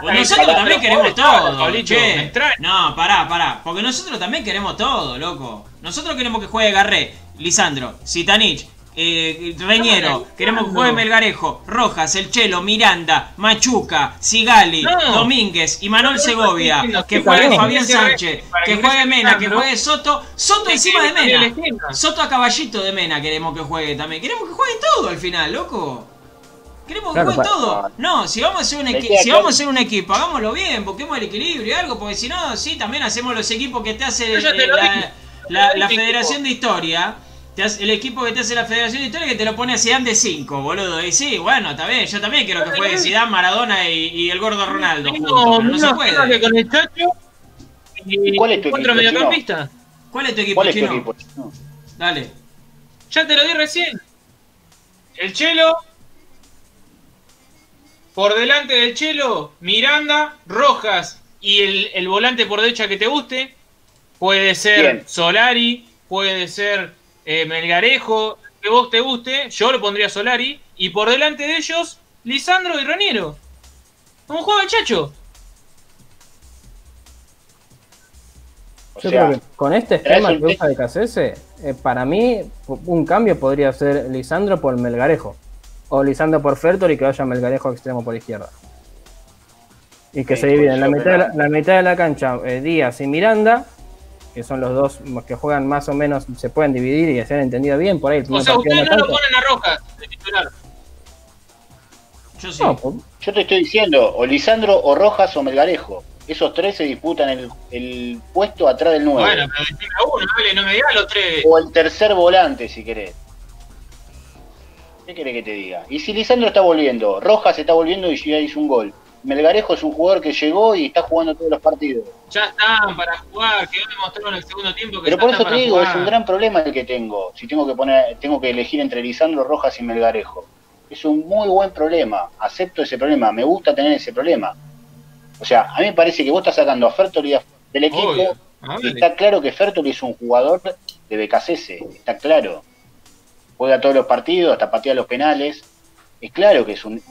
Pues nosotros también queremos todo, Pablito, che. No, pará, pará. Porque nosotros también queremos todo, loco. Nosotros queremos que juegue Garré, Lisandro, Sitanich, eh, Reñero. Queremos que juegue Melgarejo, Rojas, El Chelo, Miranda, Machuca, Sigali, No. Domínguez y Manuel Segovia. Que juegue. Fabián Sánchez, que juegue Mena, que juegue Soto. Soto encima de Mena. Soto a caballito de Mena queremos que juegue también. Queremos que juegue todo al final, loco. Queremos que Claro, juegue todo. No, si vamos a hacer un equipo, queda si claro. vamos a hacer un equipo, hagámoslo bien, busquemos el equilibrio y algo, porque si no, sí, también hacemos los equipos que te hace eh, la, Federación de Historia. Te hace- el equipo que te hace la Federación de Historia que te lo pone a Zidane de 5, boludo. Y sí, bueno, está bien, yo también quiero que juegue Zidane, Maradona y, y el gordo Ronaldo juntos, pero no se temas que puede. con el Chacho y ¿Cuál es tu cuatro equipo, mediocampistas. ¿Cuál es tu equipo, ¿Cuál es tu chino? equipo? Dale. Ya te lo di recién. El Chelo. Por delante del Chelo, Miranda, Rojas y el, el volante por derecha que te guste. Puede ser Bien. Solari, puede ser eh, Melgarejo, que vos te guste. Yo lo pondría Solari. Y por delante de ellos, Lisandro y Raniero. ¿Cómo juega el Chacho? O Yo sea, creo que con este esquema un que usa de Cacese, eh, para mí un cambio podría ser Lisandro por Melgarejo. O Lisandro por Fertor y que vaya Melgarejo extremo por izquierda. Y que Sí, se dividen la mitad, de la, la mitad de la cancha eh, Díaz y Miranda, que son los dos que juegan más o menos, se pueden dividir y se han entendido bien. Por ahí el O sea, ustedes no lo ponen a Rojas de titular. Yo sí. No, pues, yo te estoy diciendo, o Lisandro, o Rojas, o Melgarejo. Esos tres se disputan el, el puesto atrás del 9. Bueno, pero decime a uno, dale, no me digas los tres. O el tercer volante, si querés. ¿Qué querés que te diga? Y si Lisandro está volviendo, Rojas está volviendo y ya hizo un gol. Melgarejo es un jugador que llegó y está jugando todos los partidos. Ya están para jugar, que hoy demostraron en el segundo tiempo que Pero por eso te digo, jugar. es un gran problema el que tengo. Si tengo que poner, tengo que elegir entre Lisandro, Rojas y Melgarejo. Es un muy buen problema. Acepto ese problema. Me gusta tener ese problema. O sea, a mí me parece que vos estás sacando a Fertoli del equipo. Obvio. Y está claro que Fertoli es un jugador de BKCS, está claro. Juega todos los partidos, hasta patea los penales. Es claro que es un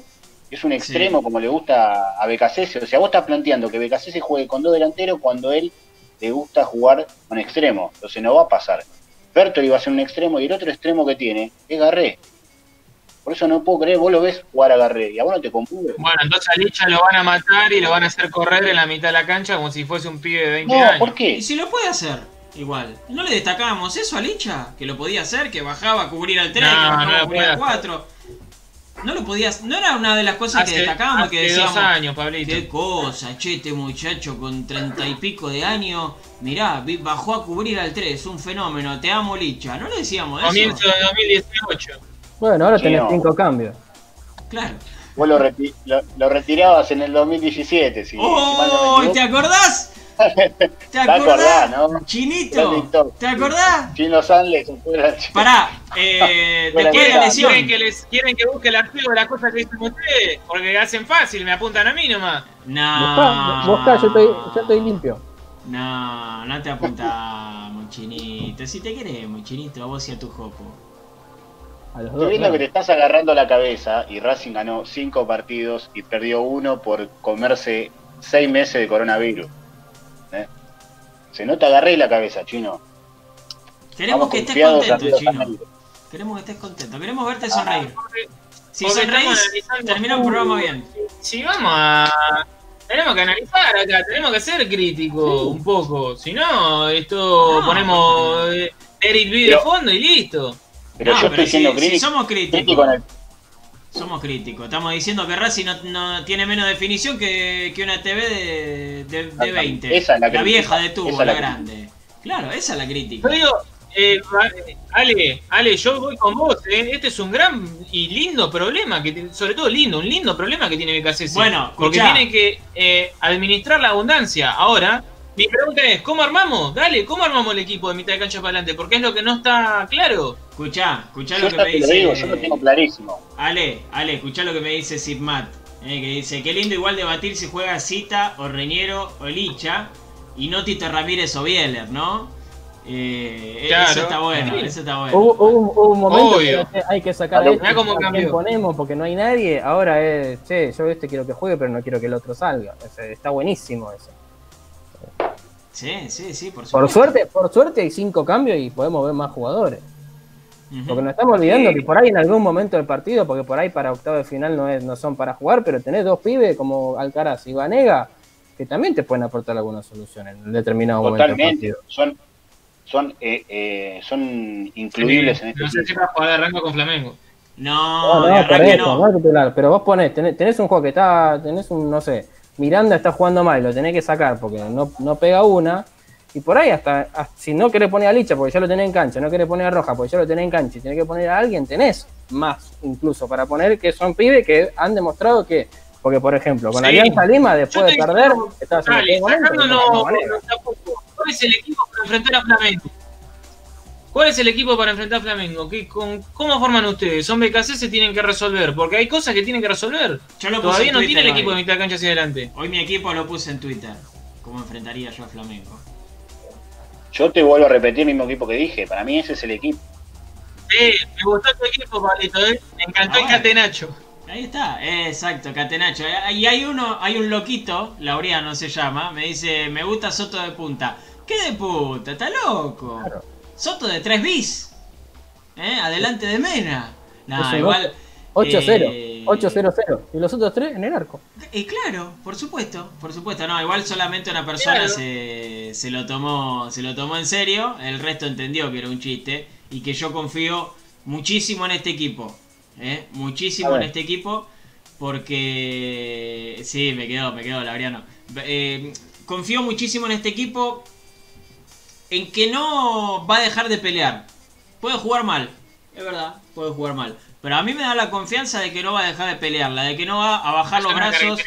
es un extremo Sí. como le gusta a BKCS. O sea, vos estás planteando que BKCS juegue con dos delanteros cuando él le gusta jugar con extremo. Entonces no va a pasar. Fertoli va a ser un extremo y el otro extremo que tiene es Garré. Por eso no puedo creer, vos lo ves jugar a Garré y a vos no te confunde. Bueno, entonces a Licha lo van a matar y lo van a hacer correr en la mitad de la cancha como si fuese un pibe de 20 No, años. ¿por qué? Y si lo puede hacer, igual. ¿No le destacábamos eso a Licha? Que lo podía hacer, que bajaba a cubrir al 3, No, que bajaba no a cubrir al 4. No lo podías, no era una de las cosas que Hace, destacábamos que decíamos. dos años, Pablito. Qué cosa, che, este muchacho con treinta y pico de años, mirá, vi- bajó a cubrir al 3, un fenómeno, te amo Licha, ¿no le decíamos eso? Comienzo de 2018. bueno, ahora tenés no. cinco cambios. Claro. Vos lo, reti- lo- lo retirabas en el 2017. Si, si ¡Oh! me ¿Te acordás? ¿Te Te acordás, ¿no? Chinito. ¿te acordás? Chino Sanles Pará, (laughs) eh, Bueno, después de la lesión. ¿Quieren que, les, ¿Quieren que busque el archivo de las cosas que dicen ustedes? Porque hacen fácil, me apuntan a mí nomás. No. Buscá, yo estoy, yo estoy limpio. No, no te apuntamos, chinito. Si te queremos, chinito, a vos y a tu jopo. A los Estoy viendo que te estás agarrando la cabeza y Racing ganó cinco partidos y perdió uno por comerse seis meses de coronavirus. Se nota agarré la cabeza, chino. Queremos Vamos que estés contento, chino. Queremos que estés contento. Queremos verte sonreír. Si Porque estamos sonreís, termina el programa bien. Si vamos a. Tenemos que analizar acá, tenemos que ser críticos un poco. Si no, esto No, ponemos eh, Eric B de fondo y listo. Pero No, yo pero estoy siendo si, si crítico, somos crítico críticos, en el- somos críticos. Estamos diciendo que Racing no, no tiene menos definición que, que una TV de, de, de 20. Esa es la crítica. vieja de tubo, Esa la, la grande. Claro, esa es la crítica. Yo digo, eh, Ale, Ale, yo voy con vos. eh. Este es un gran y lindo problema, que tiene- sobre todo lindo, un lindo problema que tiene BKC. Bueno, porque escuchá. tiene que eh, administrar la abundancia. Ahora, mi pregunta es, ¿cómo armamos? Dale, ¿cómo armamos el equipo de mitad de cancha para adelante? Porque es lo que no está claro. Escuchá, escuchá yo lo que me te lo dice. digo, yo lo tengo clarísimo. Ale, Ale, escuchá lo que me dice Sidmat. eh, que dice, qué lindo igual debatir si juega Cita o Reñero o Licha y no Tito Ramírez o Bieler, ¿no? Eh, Claro. Eso está bueno, Sí. eso está bueno. Hubo, hubo- hubo un momento Obvio. que hay que sacar Mirá a este, cómo ¿a quién ponemos porque no hay nadie. Ahora es, che, yo este quiero que juegue, pero no quiero que el otro salga. O sea, está buenísimo eso. Sí, sí, sí, por supuesto. Por suerte, por suerte hay cinco cambios y podemos ver más jugadores. Ujú. Porque nos estamos olvidando que por ahí en algún momento del partido, porque por ahí para octavo de final no, es, no son para jugar, pero tenés dos pibes como Alcaraz y Vanega que también te pueden aportar alguna solución en determinado momento del Totalmente. partido. Son, son, eh, eh, son incluibles en este No sé si equipo. va a jugar de arranco con Flamengo. No, No, no, por eso, no. no titular. Pero vos ponés, tenés, tenés un juego que está, tenés un, no sé, Miranda está jugando mal, lo tenés que sacar porque no, no pega una. Y por ahí hasta, hasta si no querés poner a Licha porque ya lo tenés en cancha, no querés poner a Roja porque ya lo tenés en cancha y tenés que poner a alguien, tenés más incluso para poner que son pibes que han demostrado que, porque por ejemplo, con Sí. Alianza Lima, después de perder, estaba haciendo Dale, buen momento, sacándonos pero no manera. tampoco. ¿Cuál es el equipo para enfrentar a Flamengo? ¿Cuál es el equipo para enfrentar a Flamengo? ¿Qué, con, ¿Cómo forman ustedes? Son BKC, se tienen que resolver. Porque hay cosas que tienen que resolver. Yo lo puse Todavía en no Twitter tiene el hoy. equipo de mitad de cancha hacia adelante. Hoy mi equipo lo puse en Twitter. ¿Cómo enfrentaría yo a Flamengo? Yo te vuelvo a repetir el mismo equipo que dije. Para mí ese es el equipo. Sí, me gustó tu equipo, Pablito. ¿eh? Me encantó Ah, el bueno. Catenacho. Ahí está, exacto, Catenacho. Eh, Y hay uno, hay un loquito, Laureano se llama, me dice, me gusta Soto de punta. ¿Qué de punta? ¿Está loco? Claro. Soto de 3 bis. ¿Eh? Adelante de Mena. Nah, igual. 8-0, eh, 8-0-0. Y los otros tres en el arco. Y claro, por supuesto, por supuesto. No, igual solamente una persona Claro. se, se lo tomó, se lo tomó en serio. El resto entendió que era un chiste y que yo confío muchísimo en este equipo. ¿eh? Muchísimo en este equipo porque sí, me quedó, me quedó Laureano. Eh, confío muchísimo en este equipo en que no va a dejar de pelear. Puede jugar mal, es verdad, puede jugar mal. Pero a mí me da la confianza de que no va a dejar de pelear, la de que no va a bajar los Es brazos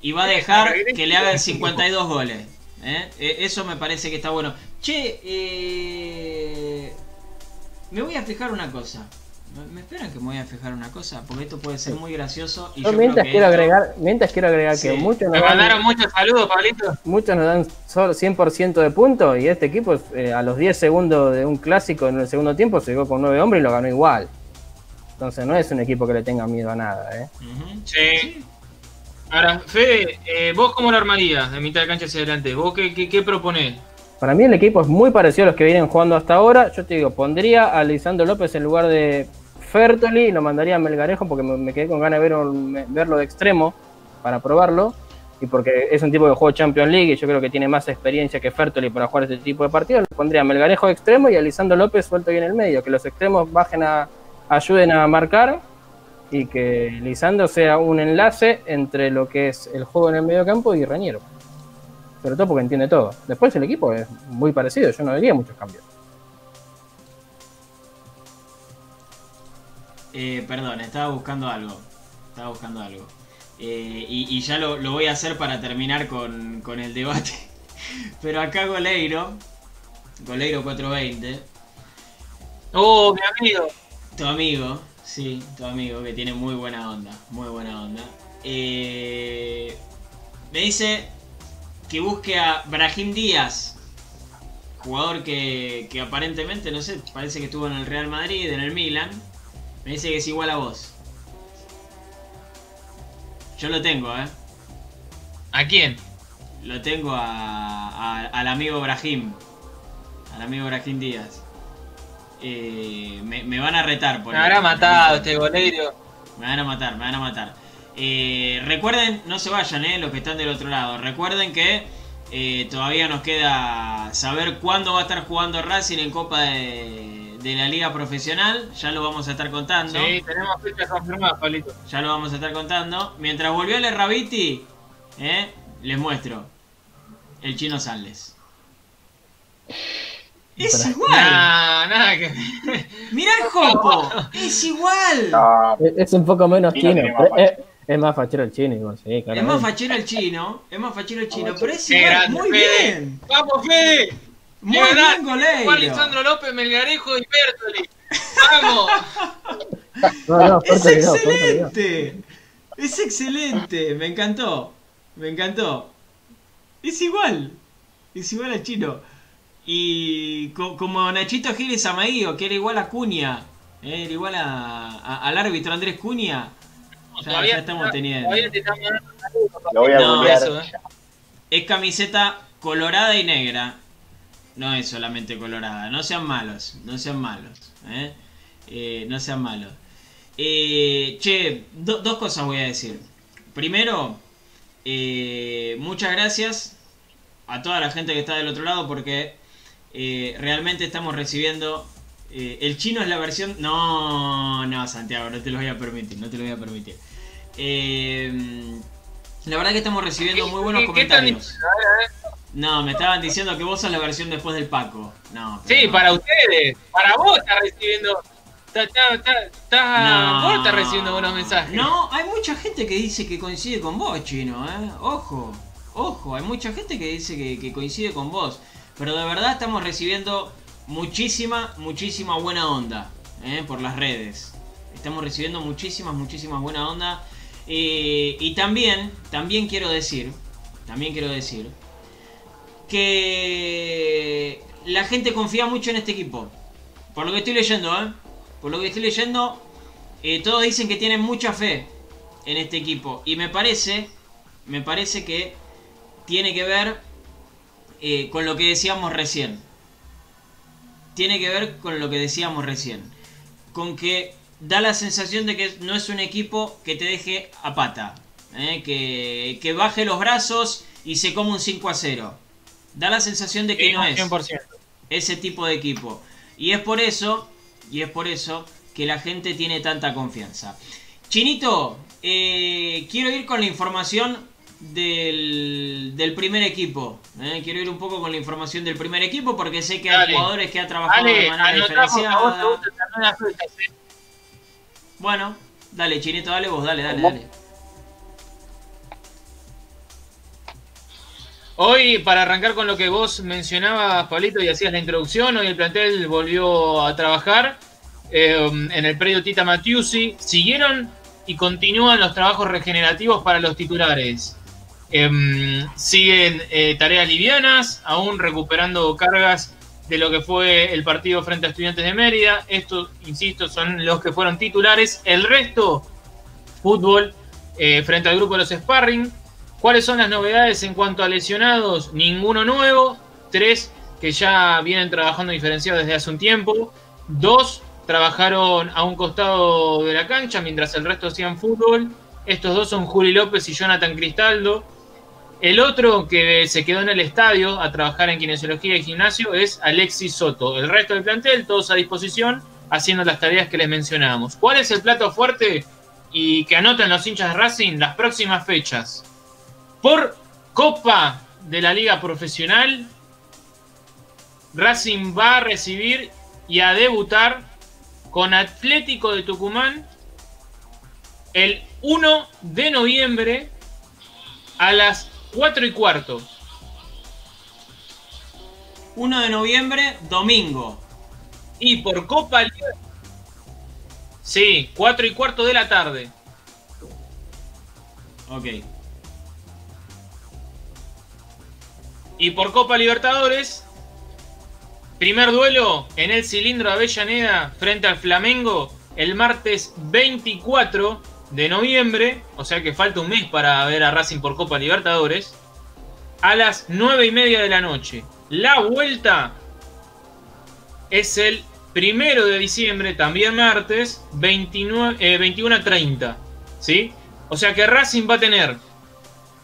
y va a dejar que le hagan del 52 goles. ¿eh? Eh, Eso me parece que está bueno. Che, eh, me voy a fijar una cosa. ¿Me- ¿Me esperan que me voy a fijar una cosa? Porque esto puede ser muy gracioso. Y Yo yo mientras creo que quiero esto- agregar, mientras quiero agregar Sí. que muchos Me nos dan, mandaron muchos saludos, Pablito. muchos nos dan solo 100% de puntos y este equipo eh, a los 10 segundos de un clásico en el segundo tiempo se llegó con 9 hombres y lo ganó igual. Entonces no es un equipo que le tenga miedo a nada, ¿eh? Sí. Ahora, Fede, eh, ¿vos cómo lo armarías de mitad de cancha hacia adelante? ¿Vos qué, qué, qué proponés? Para mí el equipo es muy parecido a los que vienen jugando hasta ahora. Yo te digo, pondría a Lisandro López en lugar de Fertoli lo mandaría a Melgarejo porque me, quedé con ganas de verlo de extremo para probarlo. Y porque es un tipo que juega Champions League y yo creo que tiene más experiencia que Fertoli para jugar este tipo de partidos. Lo pondría a Melgarejo de extremo y a Lisandro López suelto ahí en el medio. Que los extremos bajen a, ayuden a marcar y que Lisandro sea un enlace entre lo que es el juego en el medio campo y Reñero. Sobre todo porque entiende todo. Después el equipo es muy parecido, yo no vería muchos cambios. Eh, perdón, estaba buscando algo. Estaba buscando algo. Eh, y, y ya lo, lo voy a hacer para terminar con, con el debate. (laughs) Pero acá Goleiro, Goleiro 420, Oh, mi amigo. tu amigo, sí, tu amigo que tiene muy buena onda, muy buena onda. eh, me dice que busque a Brahim Díaz, jugador que, que aparentemente, no sé, parece que estuvo en el Real Madrid, en el Milan. Me dice que es igual a vos. Yo lo tengo, ¿eh? ¿A quién? Lo tengo a, a- al amigo Brahim. Al amigo Brahim Díaz. Eh, me, me van a retar por Me habrá matado este goleiro. Me van a matar, me van a matar. Eh, recuerden, no se vayan, eh, los que están del otro lado. Recuerden que eh, todavía nos queda saber cuándo va a estar jugando Racing en Copa de, de la Liga Profesional. Ya lo vamos a estar contando. Sí, tenemos fechas confirmadas, Pablito. Ya lo vamos a estar contando. Mientras volvió el Rabiti, eh, les muestro. El chino Salles. Es Pero- igual. Nah, nada que. Mirá el Jopo. Es igual. No, Es, es un poco menos Chino más es, es más fachero el chino, igual, sí, Es más fachero el chino. Es más fachero el chino. Pero es igual. grande, Muy Fede. bien. ¡Vamos, Fede! Muy verdad, bien, Goleiro. Juan Lisandro López, Melgarejo y Bertoli. ¡Vamos! (laughs) No, no, Es no, excelente. Es excelente. Me encantó. Me encantó. Es igual. Es igual al chino. Y co- como Nachito Giles Amaío, que era igual a Cuña. eh, Era igual a, a- al árbitro Andrés Cuña. Ya, ya estamos teniendo. Lo voy a No, eso, eh. Es camiseta colorada y negra. No es solamente colorada. No sean malos. No sean malos. ¿eh? Eh, no sean malos. Eh, che, do- dos cosas voy a decir. Primero, eh, muchas gracias a toda la gente que está del otro lado porque eh, realmente estamos recibiendo... el chino es la versión... No, no, Santiago, no te lo voy a permitir. No te lo voy a permitir. Eh, la verdad que estamos recibiendo muy buenos ¿Qué- qué tan comentarios. No, me estaban diciendo que vos sos la versión después del Paco. No. Sí, no. para ustedes. Para vos está recibiendo. Está, está, está, está- No. Vos estás recibiendo buenos mensajes. No, hay mucha gente que dice que coincide con vos, chino, ¿eh? Ojo, ojo, hay mucha gente que dice que, que coincide con vos. Pero de verdad estamos recibiendo muchísima, muchísima buena onda ¿eh? por las redes. Estamos recibiendo muchísimas, muchísimas buena onda. Eh, y también, también quiero decir, también quiero decir que la gente confía mucho en este equipo. Por lo que estoy leyendo, ¿eh? Por lo que estoy leyendo, eh, todos dicen que tienen mucha fe en este equipo. Y me parece, me parece que tiene que ver eh, con lo que decíamos recién. Tiene que ver con lo que decíamos recién. Con que da la sensación de que no es un equipo que te deje a pata. Que, que baje los brazos y se come un 5 a 0. Da la sensación de que Sí, no es 100%. ese tipo de equipo. Y es por eso, y es por eso que la gente tiene tanta confianza. Chinito, eh, quiero ir con la información del, del primer equipo. ¿eh? Quiero ir un poco con la información del primer equipo porque sé que hay jugadores que han trabajado de manera vos diferenciada. Bueno, dale, Chinito, dale vos, dale, dale, ¿Cómo? dale. Hoy, para arrancar con lo que vos mencionabas, Pablito, y hacías la introducción, hoy el plantel volvió a trabajar eh, en el predio Tita Matiusi. Siguieron y continúan los trabajos regenerativos para los titulares. Em, siguen eh, tareas livianas, aún recuperando cargas de lo que fue el partido frente a Estudiantes de Mérida. Estos, insisto, son los que fueron titulares. El resto, fútbol eh, frente al grupo de los Sparring. ¿Cuáles son las novedades en cuanto a lesionados? Ninguno nuevo. Tres que ya vienen trabajando diferenciados desde hace un tiempo. Dos trabajaron a un costado de la cancha mientras el resto hacían fútbol. Estos dos son Juli López y Jonathan Cristaldo. El otro que se quedó en el estadio a trabajar en kinesiología y gimnasio es Alexis Soto. El resto del plantel, todos a disposición, haciendo las tareas que les mencionábamos. ¿Cuál es el plato fuerte? Y que anoten los hinchas de Racing las próximas fechas. Por Copa de la Liga Profesional, Racing va a recibir y a debutar con Atlético de Tucumán el 1 de noviembre a las 4 y cuarto. 1 de noviembre, domingo. Y por Copa Liga. Sí, 4 y cuarto de la tarde. Ok. Y por Copa Libertadores, primer duelo en el cilindro Avellaneda frente al Flamengo el martes 24 de noviembre, o sea que falta un mes para ver a Racing por Copa Libertadores, a las 9 y media de la noche. La vuelta es el primero de diciembre, también martes, 29, eh, 21 a 30. ¿sí? O sea que Racing va a tener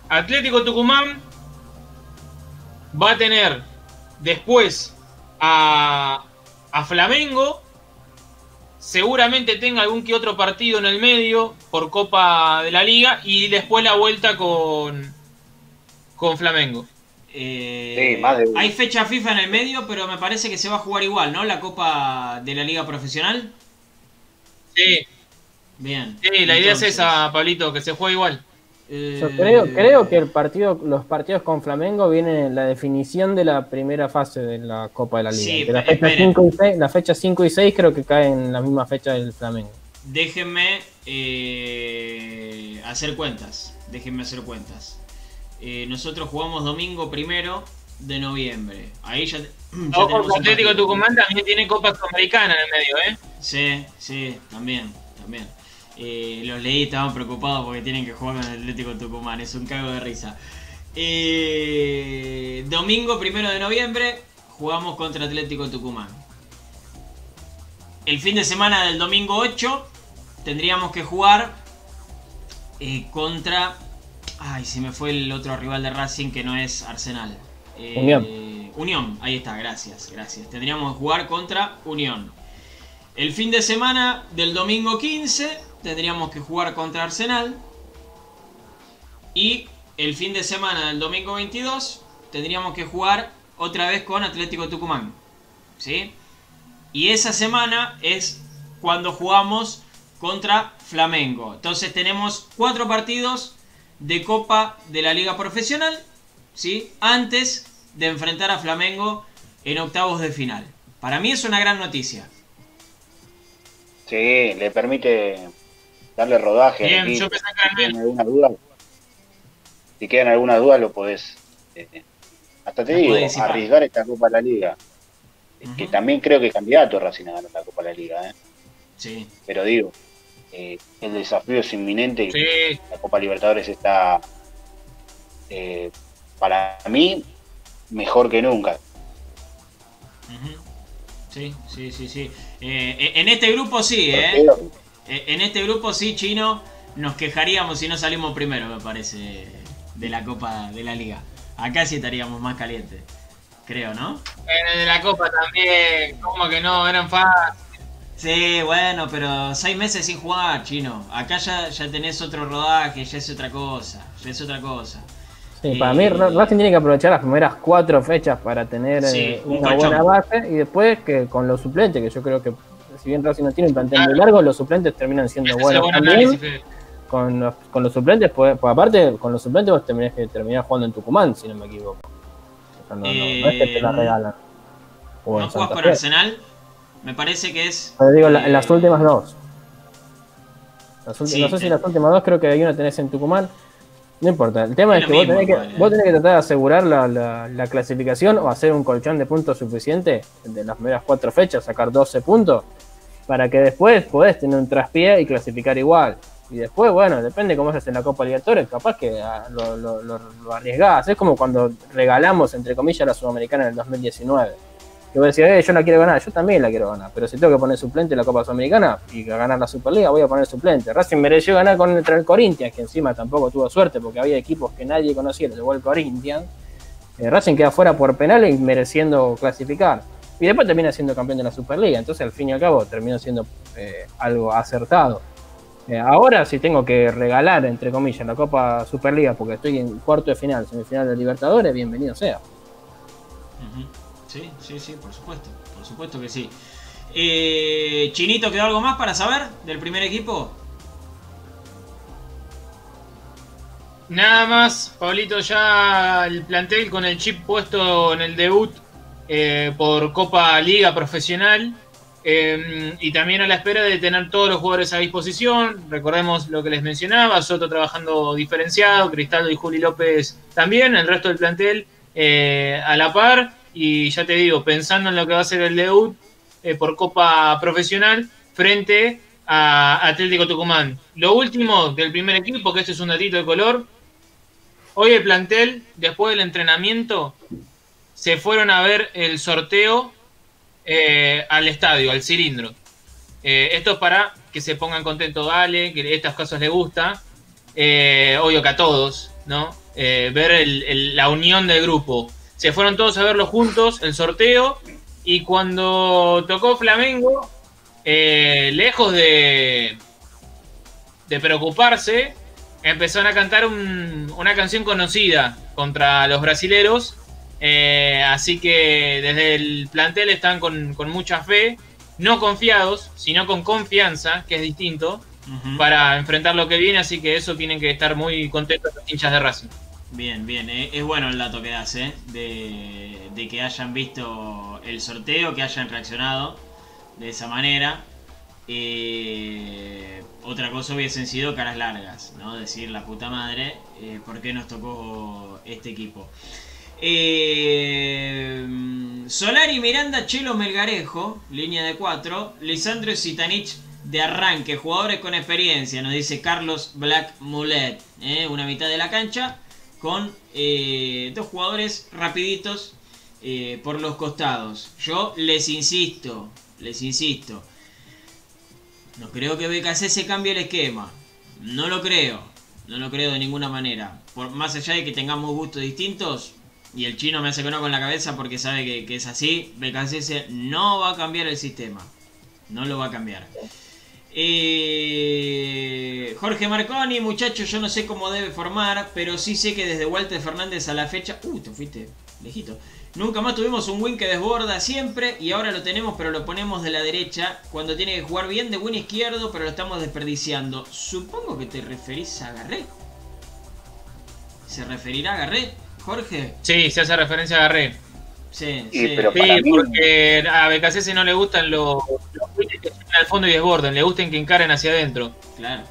Atlético Tucumán, va a tener después a, a Flamengo, seguramente tenga algún que otro partido en el medio por Copa de la Liga y después la vuelta con, con Flamengo. Eh, Sí, más de uno. hay fecha FIFA en el medio, pero me parece que se va a jugar igual, ¿no? La Copa de la Liga Profesional. Sí, Bien. sí, la idea es esa, Pablito, que se juegue igual. Eh, Yo creo, creo que el partido, los partidos con Flamengo vienen en la definición de la primera fase de la Copa de la Liga. Sí, Que la, pe- fecha esperen. 5 y 6, la fecha 5 y 6 creo que caen en la misma fecha del Flamengo. Déjenme eh, hacer cuentas. Déjenme hacer cuentas. Eh, nosotros jugamos domingo primero de noviembre. Ahí ya, te- (clears throat) ya Ojo, tenemos Atlético. Tucumán también tiene Copa Sudamericana en el medio, ¿eh? Sí, sí, también, también. Eh, los leí, estaban preocupados porque tienen que jugar con el Atlético Tucumán, es un cago de risa. Eh, domingo primero de noviembre jugamos contra Atlético Tucumán. El fin de semana del domingo 8 tendríamos que jugar eh, contra... Ay, se me fue el otro rival de Racing que no es Arsenal. Unión. Unión, ahí está, gracias, gracias. Tendríamos que jugar contra Unión. El fin de semana del domingo 15 tendríamos que jugar contra Arsenal. Y el fin de semana del domingo 22 tendríamos que jugar otra vez con Atlético Tucumán. ¿Sí? Y esa semana es cuando jugamos contra Flamengo. Entonces tenemos cuatro partidos de Copa de la Liga Profesional. ¿Sí? Antes de enfrentar a Flamengo en octavos de final. Para mí es una gran noticia. Sí, le permite darle rodaje. Bien, equipo. yo pensé que Si quedan dudas, si quedan algunas dudas lo podés, eh, hasta te digo, arriesgar esta Copa de la Liga. Que Ujú. también creo que candidato Racing a ganar la Copa de la Liga, ¿eh? Sí. pero digo, eh, el desafío es inminente y Sí, la Copa Libertadores está, eh, para mí, mejor que nunca. Sí, sí, sí, sí. Eh, en este grupo sí, ¿eh? Eh, En este grupo sí, chino, nos quejaríamos si no salimos primero, me parece, de la Copa de la Liga. Acá sí estaríamos más calientes, creo, ¿no? en el de la Copa también, como que no, eran fáciles. Sí, bueno, pero seis meses sin jugar, chino. Acá ya, ya tenés otro rodaje, ya es otra cosa, ya es otra cosa. Sí, Eh, para mí Ra- Racing tiene que aprovechar las primeras cuatro fechas para tener Sí, eh, un una buena base y después que con los suplentes, que yo creo que si bien Racing no tiene un plantel muy largo, los suplentes terminan siendo buenos buen también. análisis. Con los, con los suplentes, pues, pues aparte con los suplentes vos terminás que terminar jugando en Tucumán, si no me equivoco. O sea, no, no, no es que te la Eh, regalan. O ¿No con Fe. Arsenal? Me parece que es... Pero digo, la- en eh, las últimas dos. Las ulti- Sí, no sé si sí. las últimas dos creo que hay una tenés en Tucumán. No importa, el tema Es que, vos tenés que igual, eh. vos tenés que tratar de asegurar la, la- la clasificación o hacer un colchón de puntos suficiente de las primeras cuatro fechas, sacar 12 puntos, para que después podés tener un traspié y clasificar igual. Y después, bueno, depende cómo se hace en la Copa Libertadores, capaz que ah, lo, lo, arriesgás. Es como cuando regalamos, entre comillas, la Sudamericana en el 2019. Que vos decís, eh, yo la quiero ganar, yo también la quiero ganar, pero si tengo que poner suplente en la Copa Sudamericana y ganar la Superliga, voy a poner suplente. Racing mereció ganar contra el Corinthians, que encima tampoco tuvo suerte porque había equipos que nadie conocía, llegó el Corinthians. Eh, Racing queda fuera por penales y mereciendo clasificar. Y después termina siendo campeón de la Superliga, entonces al fin y al cabo terminó siendo eh, algo acertado. Eh, ahora si tengo que regalar, entre comillas, la Copa Superliga porque estoy en cuarto de final, semifinal de Libertadores, bienvenido sea. Sí, sí, sí, por supuesto, por supuesto que sí. Eh, Chinito, ¿quedó algo más para saber del primer equipo? Nada más, Pablito, ya el plantel con el chip puesto en el debut eh, por Copa Liga Profesional eh, y también a la espera de tener todos los jugadores a disposición. Recordemos lo que les mencionaba, Soto trabajando diferenciado, Cristaldo y Juli López también, el resto del plantel eh, a la par y ya te digo, pensando en lo que va a ser el debut eh, por Copa Profesional frente a Atlético Tucumán. Lo último del primer equipo, que este es un datito de color. Hoy el plantel, después del entrenamiento, se fueron a ver el sorteo eh, al estadio, al cilindro. Eh, esto es para que se pongan contentos Dale, que estas cosas le gusta. Eh, obvio que a todos, ¿no? ver la unión del grupo. Se fueron todos a verlo juntos, el sorteo. Y cuando tocó Flamengo, lejos de, de preocuparse, empezaron a cantar una canción conocida contra los brasileros eh, así que desde el plantel están con, mucha fe, no confiados, sino con confianza, que es distinto, para enfrentar lo que viene. Así que eso tienen que estar muy contentos los hinchas de Racing. Bien, bien, eh, es bueno el dato que das, eh, de, que hayan visto el sorteo, que hayan reaccionado de esa manera. otra cosa hubiesen sido caras largas, ¿no? Decir la puta madre, ¿por qué nos tocó este equipo? Eh, Solari, Miranda, Chelo, Melgarejo, línea de 4. Lisandro Sitanich de arranque, jugadores con experiencia, nos dice Carlos Black Mulet. Eh, una mitad de la cancha con eh, dos jugadores rapiditos eh, por los costados. Yo les insisto, les insisto. No creo que BKC se cambie el esquema. No lo creo. No lo creo de ninguna manera. Por, más allá de que tengamos gustos distintos, y el chino me hace que con la cabeza porque sabe que, es así, BKCS no va a cambiar el sistema. No lo va a cambiar. Eh, Jorge Marconi, muchachos, yo no sé cómo debe formar, pero sí sé que desde Walter Fernández a la fecha... Uy, te fuiste lejito. Nunca más tuvimos un win que desborda siempre y ahora lo tenemos pero lo ponemos de la derecha cuando tiene que jugar bien de win izquierdo pero lo estamos desperdiciando. Supongo que te referís a Garré. ¿Se referirá a Garré? Jorge. Sí, se hace referencia a Garré. Sí, sí. Pero porque a BKC no le gustan los, los que están al fondo y desborden, le gustan que encaren hacia adentro. Claro.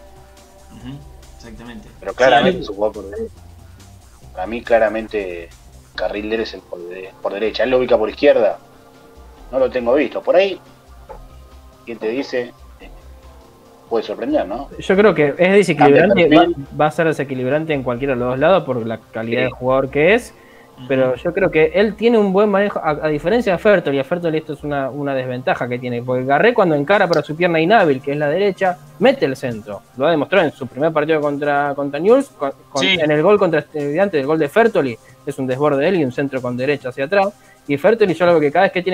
Exactamente. Pero claramente su por Para mí, claramente, Carril es el por, por, derecha. Él lo ubica por izquierda. No lo tengo visto. Por ahí, ¿quién te dice? Puede sorprender, ¿no? Yo creo que es desequilibrante, va, a ser desequilibrante en cualquiera de los dos lados por la calidad de jugador que es. Pero yo creo que él tiene un buen manejo, a, diferencia de Fertoli, y a Fertoli esto es una, desventaja que tiene, porque Garré cuando encara para su pierna inhábil, que es la derecha, mete el centro. Lo ha demostrado en su primer partido contra, contra News, en el gol contra Estudiantes, el gol de Fertoli, es un desborde de él y un centro con derecha hacia atrás. Y Fertoli yo lo que cada vez que tiene